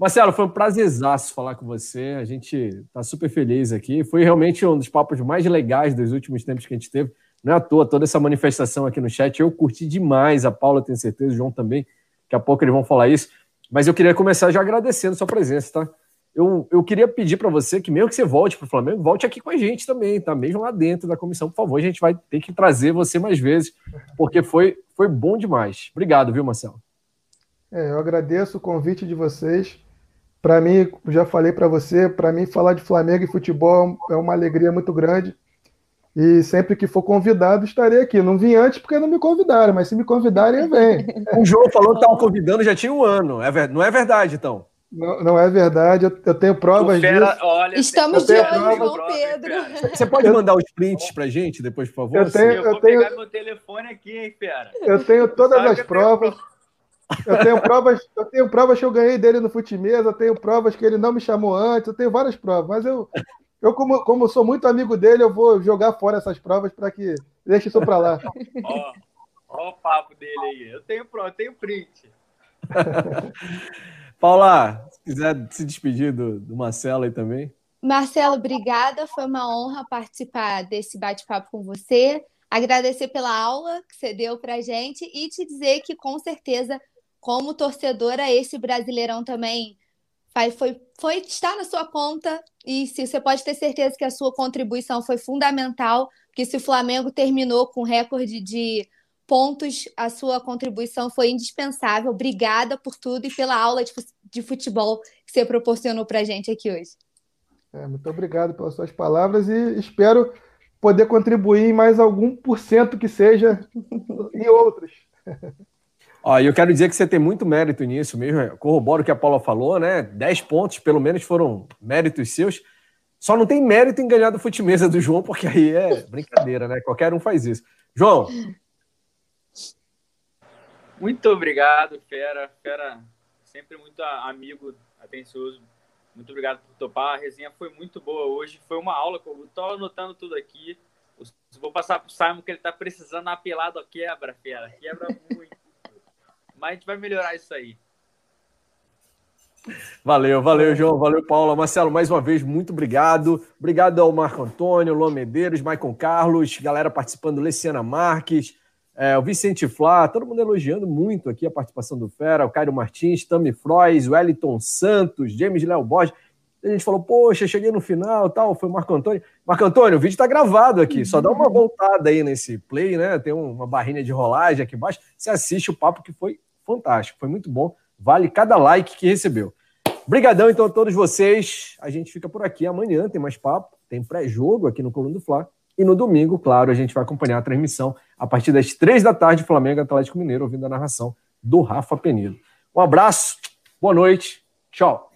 Marcelo, foi um prazerzaço falar com você. A gente está super feliz aqui. Foi realmente um dos papos mais legais dos últimos tempos que a gente teve. Não é à toa toda essa manifestação aqui no chat. Eu curti demais. A Paula, tenho certeza, o João também. Daqui a pouco eles vão falar isso. Mas eu queria começar já agradecendo sua presença, tá? Eu, eu queria pedir para você que, mesmo que você volte para o Flamengo, volte aqui com a gente também, tá? Mesmo lá dentro da comissão, por favor. A gente vai ter que trazer você mais vezes, porque foi, foi bom demais. Obrigado, viu, Marcelo? É, eu agradeço o convite de vocês. Para mim, já falei para você, para mim falar de Flamengo e futebol é uma alegria muito grande. E sempre que for convidado, estarei aqui. Não vim antes porque não me convidaram, mas se me convidarem, eu venho. O João falou que estava convidando já tinha um ano. É, não é verdade, então? Não, não é verdade, eu, eu tenho provas fera, disso. Olha, Estamos de olho, João Pedro. Você pode mandar os prints pra gente depois, por favor? Eu tenho, eu, eu vou tenho... pegar meu telefone aqui, hein, fera. Eu tenho todas as provas. Eu tenho provas, eu tenho provas que eu ganhei dele no futimesa, eu tenho provas que ele não me chamou antes, eu tenho várias provas, mas eu, eu como, como sou muito amigo dele, eu vou jogar fora essas provas para que deixe isso para lá. Ó, ó o papo dele aí. Eu tenho prova, eu tenho print. Paula, se quiser se despedir do, do Marcelo aí também. Marcelo, obrigada. Foi uma honra participar desse bate-papo com você. Agradecer pela aula que você deu para gente e te dizer que com certeza como torcedora, esse Brasileirão também foi, foi, foi está na sua conta e se você pode ter certeza que a sua contribuição foi fundamental, porque se o Flamengo terminou com recorde de pontos, a sua contribuição foi indispensável. Obrigada por tudo e pela aula de, futebol que você proporcionou para a gente aqui hoje. É, muito obrigado pelas suas palavras e espero poder contribuir em mais algum por cento que seja em outros. Ó, eu quero dizer que você tem muito mérito nisso mesmo. Corroboro o que a Paula falou, né? 10 pontos, pelo menos, foram méritos seus. Só não tem mérito em ganhar do fute-mesa do João, porque aí é brincadeira, né? Qualquer um faz isso. João. Muito obrigado, Fera. Fera, sempre muito amigo, atencioso. Muito obrigado por topar. A resenha foi muito boa hoje. Foi uma aula. Eu estou anotando tudo aqui. Vou passar para o Simon que ele está precisando apelado a quebra, Fera. Quebra muito. Mas a gente vai melhorar isso aí. Valeu, valeu, João. Valeu, Paula. Marcelo, mais uma vez, muito obrigado. Obrigado ao Marco Antônio, Lô Medeiros, Maicon Carlos, galera participando, Luciana Marques, é, o Vicente Flá, todo mundo elogiando muito aqui a participação do Fera, o Cairo Martins, Tami Frois, Wellington Santos, James Léo Borges. A gente falou, poxa, cheguei no final tal, foi o Marco Antônio. Marco Antônio, o vídeo está gravado aqui, só dá uma voltada aí nesse play, né? Tem uma barrinha de rolagem aqui embaixo. Você assiste o papo que foi fantástico, foi muito bom. Vale cada like que recebeu. Obrigadão, então, a todos vocês. A gente fica por aqui. Amanhã tem mais papo, tem pré-jogo aqui no Coluna do Fla. E no domingo, claro, a gente vai acompanhar a transmissão a partir das três da tarde, Flamengo Atlético Mineiro, ouvindo a narração do Rafa Penido. Um abraço, boa noite, tchau.